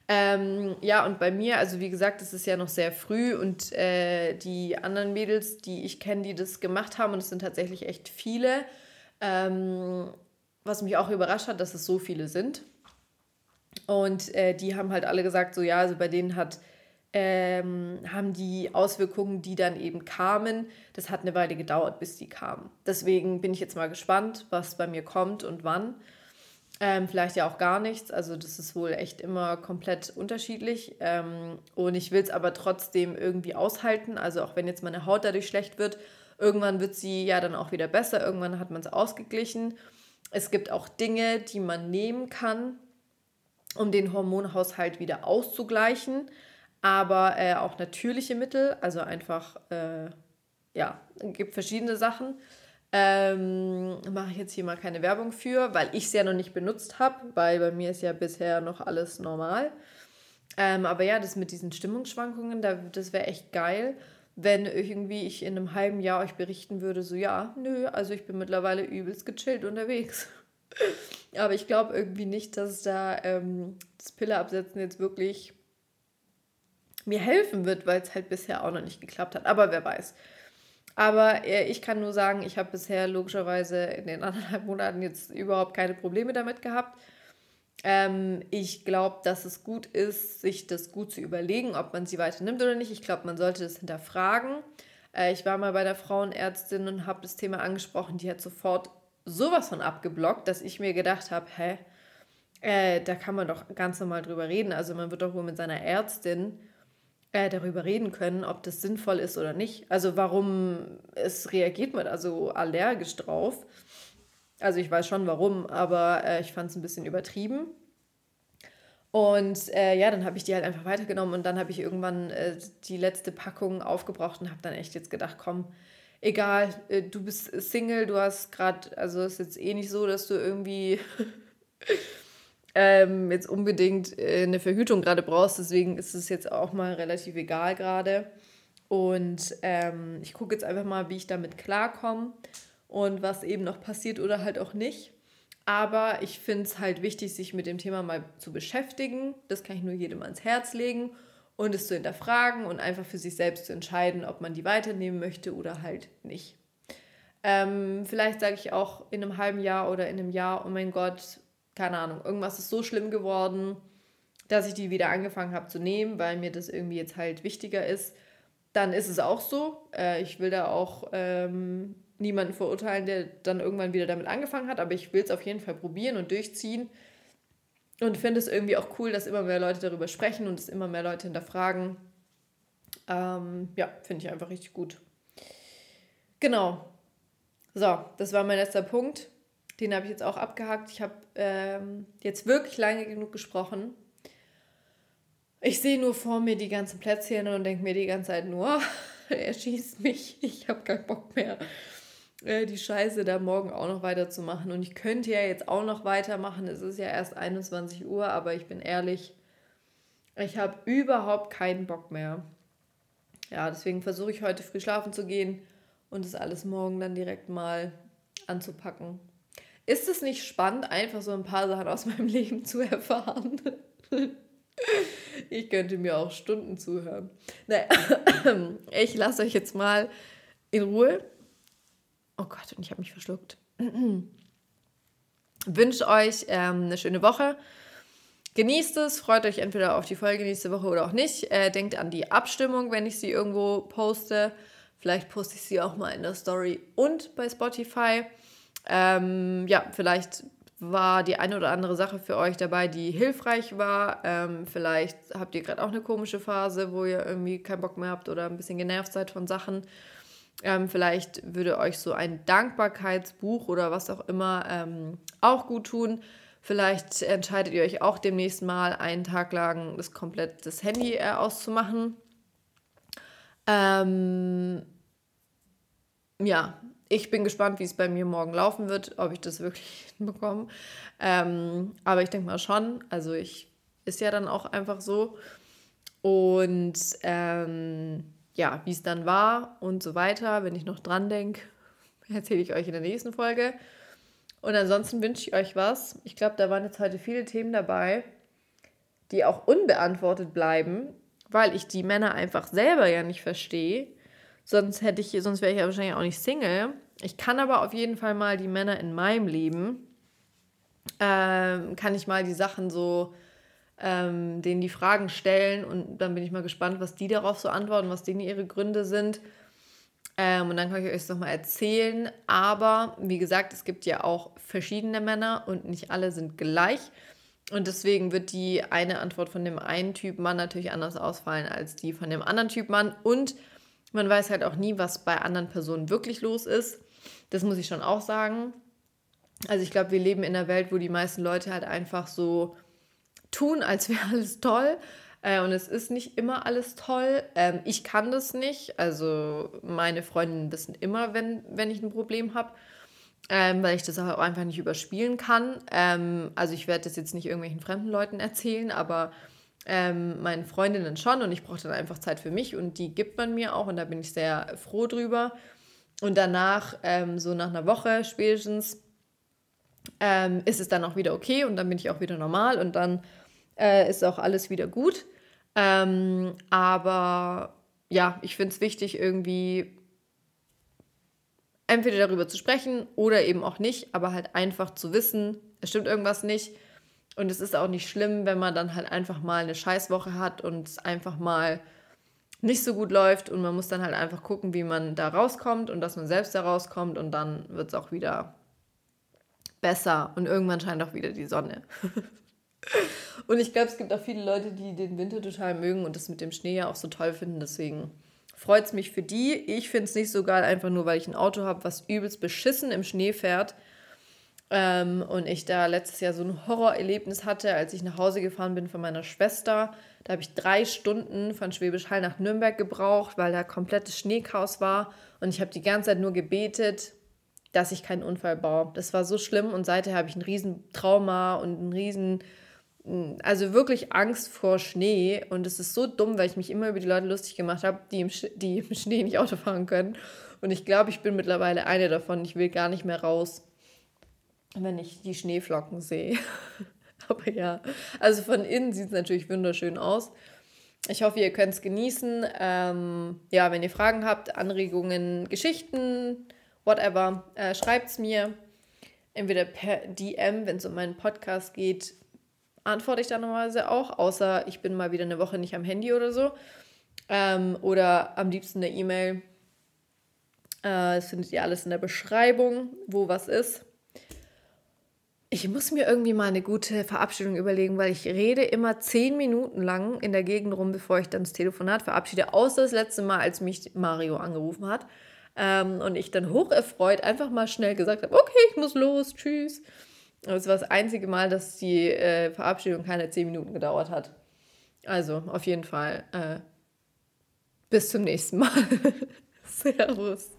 Ähm, ja, und bei mir, also wie gesagt, es ist ja noch sehr früh und äh, die anderen Mädels, die ich kenne, die das gemacht haben, und es sind tatsächlich echt viele, ähm, was mich auch überrascht hat, dass es so viele sind. Und äh, die haben halt alle gesagt, so ja, also bei denen hat, ähm, haben die Auswirkungen, die dann eben kamen, das hat eine Weile gedauert, bis die kamen. Deswegen bin ich jetzt mal gespannt, was bei mir kommt und wann. Ähm, vielleicht ja auch gar nichts. Also das ist wohl echt immer komplett unterschiedlich. Ähm, und ich will es aber trotzdem irgendwie aushalten. Also auch wenn jetzt meine Haut dadurch schlecht wird, irgendwann wird sie ja dann auch wieder besser. Irgendwann hat man es ausgeglichen. Es gibt auch Dinge, die man nehmen kann, um den Hormonhaushalt wieder auszugleichen. Aber äh, auch natürliche Mittel, also einfach, äh, ja, es gibt verschiedene Sachen. Ähm, mache ich jetzt hier mal keine Werbung für, weil ich es ja noch nicht benutzt habe, weil bei mir ist ja bisher noch alles normal. Ähm, aber ja, das mit diesen Stimmungsschwankungen, da, das wäre echt geil, wenn irgendwie ich in einem halben Jahr euch berichten würde, so ja, nö, also ich bin mittlerweile übelst gechillt unterwegs. aber ich glaube irgendwie nicht, dass da ähm, das Pille absetzen jetzt wirklich mir helfen wird, weil es halt bisher auch noch nicht geklappt hat. Aber wer weiß. Aber äh, ich kann nur sagen, ich habe bisher logischerweise in den anderthalb Monaten jetzt überhaupt keine Probleme damit gehabt. Ähm, ich glaube, dass es gut ist, sich das gut zu überlegen, ob man sie weiter nimmt oder nicht. Ich glaube, man sollte das hinterfragen. Äh, ich war mal bei der Frauenärztin und habe das Thema angesprochen. Die hat sofort sowas von abgeblockt, dass ich mir gedacht habe, hä, äh, da kann man doch ganz normal drüber reden. Also man wird doch wohl mit seiner Ärztin äh, darüber reden können, ob das sinnvoll ist oder nicht. Also warum es reagiert man also allergisch drauf. Also ich weiß schon warum, aber äh, ich fand es ein bisschen übertrieben. Und äh, ja, dann habe ich die halt einfach weitergenommen und dann habe ich irgendwann äh, die letzte Packung aufgebraucht und habe dann echt jetzt gedacht, komm, egal, äh, du bist Single, du hast gerade, also ist jetzt eh nicht so, dass du irgendwie ähm, jetzt unbedingt äh, eine Verhütung gerade brauchst, deswegen ist es jetzt auch mal relativ egal gerade. Und ähm, ich gucke jetzt einfach mal, wie ich damit klarkomme und was eben noch passiert oder halt auch nicht. Aber ich finde es halt wichtig, sich mit dem Thema mal zu beschäftigen. Das kann ich nur jedem ans Herz legen und es zu hinterfragen und einfach für sich selbst zu entscheiden, ob man die weiternehmen möchte oder halt nicht. Ähm, vielleicht sage ich auch in einem halben Jahr oder in einem Jahr, oh mein Gott, keine Ahnung, irgendwas ist so schlimm geworden, dass ich die wieder angefangen habe zu nehmen, weil mir das irgendwie jetzt halt wichtiger ist. Dann ist es auch so. Äh, ich will da auch ähm, niemanden verurteilen, der dann irgendwann wieder damit angefangen hat, aber ich will es auf jeden Fall probieren und durchziehen. Und finde es irgendwie auch cool, dass immer mehr Leute darüber sprechen und es immer mehr Leute hinterfragen. Ähm, ja, finde ich einfach richtig gut. Genau. So, das war mein letzter Punkt. Den habe ich jetzt auch abgehakt. Ich habe ähm, jetzt wirklich lange genug gesprochen. Ich sehe nur vor mir die ganzen Plätzchen und denke mir die ganze Zeit nur, er schießt mich, ich habe keinen Bock mehr äh, die Scheiße da morgen auch noch weiterzumachen. Und ich könnte ja jetzt auch noch weitermachen. Es ist ja erst 21 Uhr, aber ich bin ehrlich, ich habe überhaupt keinen Bock mehr. Ja, deswegen versuche ich heute früh schlafen zu gehen und das alles morgen dann direkt mal anzupacken. Ist es nicht spannend, einfach so ein paar Sachen aus meinem Leben zu erfahren? ich könnte mir auch Stunden zuhören. Naja, ich lasse euch jetzt mal in Ruhe. Oh Gott, und ich habe mich verschluckt. Wünsche euch ähm, eine schöne Woche. Genießt es, freut euch entweder auf die Folge nächste Woche oder auch nicht. Äh, denkt an die Abstimmung, wenn ich sie irgendwo poste. Vielleicht poste ich sie auch mal in der Story und bei Spotify. Ähm, ja, vielleicht war die eine oder andere Sache für euch dabei, die hilfreich war. Ähm, vielleicht habt ihr gerade auch eine komische Phase, wo ihr irgendwie keinen Bock mehr habt oder ein bisschen genervt seid von Sachen. Ähm, vielleicht würde euch so ein Dankbarkeitsbuch oder was auch immer ähm, auch gut tun. Vielleicht entscheidet ihr euch auch demnächst mal einen Tag lang das komplett das Handy äh, auszumachen. Ähm, ja, ich bin gespannt, wie es bei mir morgen laufen wird, ob ich das wirklich hinbekomme. Ähm, aber ich denke mal schon. Also ich ist ja dann auch einfach so. Und ähm, ja, wie es dann war und so weiter, wenn ich noch dran denke, erzähle ich euch in der nächsten Folge. Und ansonsten wünsche ich euch was. Ich glaube, da waren jetzt heute viele Themen dabei, die auch unbeantwortet bleiben, weil ich die Männer einfach selber ja nicht verstehe. Sonst hätte ich, sonst wäre ich ja wahrscheinlich auch nicht Single. Ich kann aber auf jeden Fall mal die Männer in meinem Leben, ähm, kann ich mal die Sachen so ähm, denen die Fragen stellen und dann bin ich mal gespannt, was die darauf so antworten, was denen ihre Gründe sind. Ähm, und dann kann ich euch das nochmal erzählen. Aber wie gesagt, es gibt ja auch verschiedene Männer und nicht alle sind gleich. Und deswegen wird die eine Antwort von dem einen Typ Mann natürlich anders ausfallen als die von dem anderen Typ Mann. Und man weiß halt auch nie, was bei anderen Personen wirklich los ist. Das muss ich schon auch sagen. Also ich glaube, wir leben in einer Welt, wo die meisten Leute halt einfach so tun, als wäre alles toll. Äh, und es ist nicht immer alles toll. Ähm, ich kann das nicht. Also meine Freundinnen wissen immer, wenn, wenn ich ein Problem habe. Ähm, weil ich das auch einfach nicht überspielen kann. Ähm, also ich werde das jetzt nicht irgendwelchen fremden Leuten erzählen, aber ähm, meinen Freundinnen schon und ich brauche dann einfach Zeit für mich und die gibt man mir auch und da bin ich sehr froh drüber. Und danach, ähm, so nach einer Woche spätestens, ähm, ist es dann auch wieder okay und dann bin ich auch wieder normal und dann äh, ist auch alles wieder gut. Ähm, aber ja, ich finde es wichtig, irgendwie entweder darüber zu sprechen oder eben auch nicht, aber halt einfach zu wissen, es stimmt irgendwas nicht. Und es ist auch nicht schlimm, wenn man dann halt einfach mal eine Scheißwoche hat und es einfach mal nicht so gut läuft und man muss dann halt einfach gucken, wie man da rauskommt und dass man selbst da rauskommt und dann wird es auch wieder besser und irgendwann scheint auch wieder die Sonne. und ich glaube, es gibt auch viele Leute, die den Winter total mögen und das mit dem Schnee ja auch so toll finden. Deswegen freut es mich für die. Ich finde es nicht so geil, einfach nur weil ich ein Auto habe, was übelst beschissen im Schnee fährt. Ähm, und ich da letztes Jahr so ein Horrorerlebnis hatte, als ich nach Hause gefahren bin von meiner Schwester. Da habe ich drei Stunden von Schwäbisch Hall nach Nürnberg gebraucht, weil da komplettes Schneechaos war. Und ich habe die ganze Zeit nur gebetet, dass ich keinen Unfall baue. Das war so schlimm und seither habe ich ein riesen Trauma und ein riesen also wirklich Angst vor Schnee und es ist so dumm, weil ich mich immer über die Leute lustig gemacht habe, die die im Schnee nicht Auto fahren können. Und ich glaube, ich bin mittlerweile eine davon. Ich will gar nicht mehr raus, wenn ich die Schneeflocken sehe. Aber ja, also von innen sieht es natürlich wunderschön aus. Ich hoffe, ihr könnt es genießen. Ähm, ja, wenn ihr Fragen habt, Anregungen, Geschichten, whatever, äh, schreibt es mir. Entweder per DM, wenn es um meinen Podcast geht, antworte ich dann normalerweise auch, außer ich bin mal wieder eine Woche nicht am Handy oder so. Ähm, oder am liebsten eine E-Mail. Äh, das findet ihr alles in der Beschreibung, wo was ist. Ich muss mir irgendwie mal eine gute Verabschiedung überlegen, weil ich rede immer zehn Minuten lang in der Gegend rum, bevor ich dann das Telefonat verabschiede. Außer das letzte Mal, als mich Mario angerufen hat. Ähm, und ich dann hocherfreut einfach mal schnell gesagt habe, okay, ich muss los, tschüss. Das war das einzige Mal, dass die äh, Verabschiedung keine zehn Minuten gedauert hat. Also auf jeden Fall äh, bis zum nächsten Mal. Servus.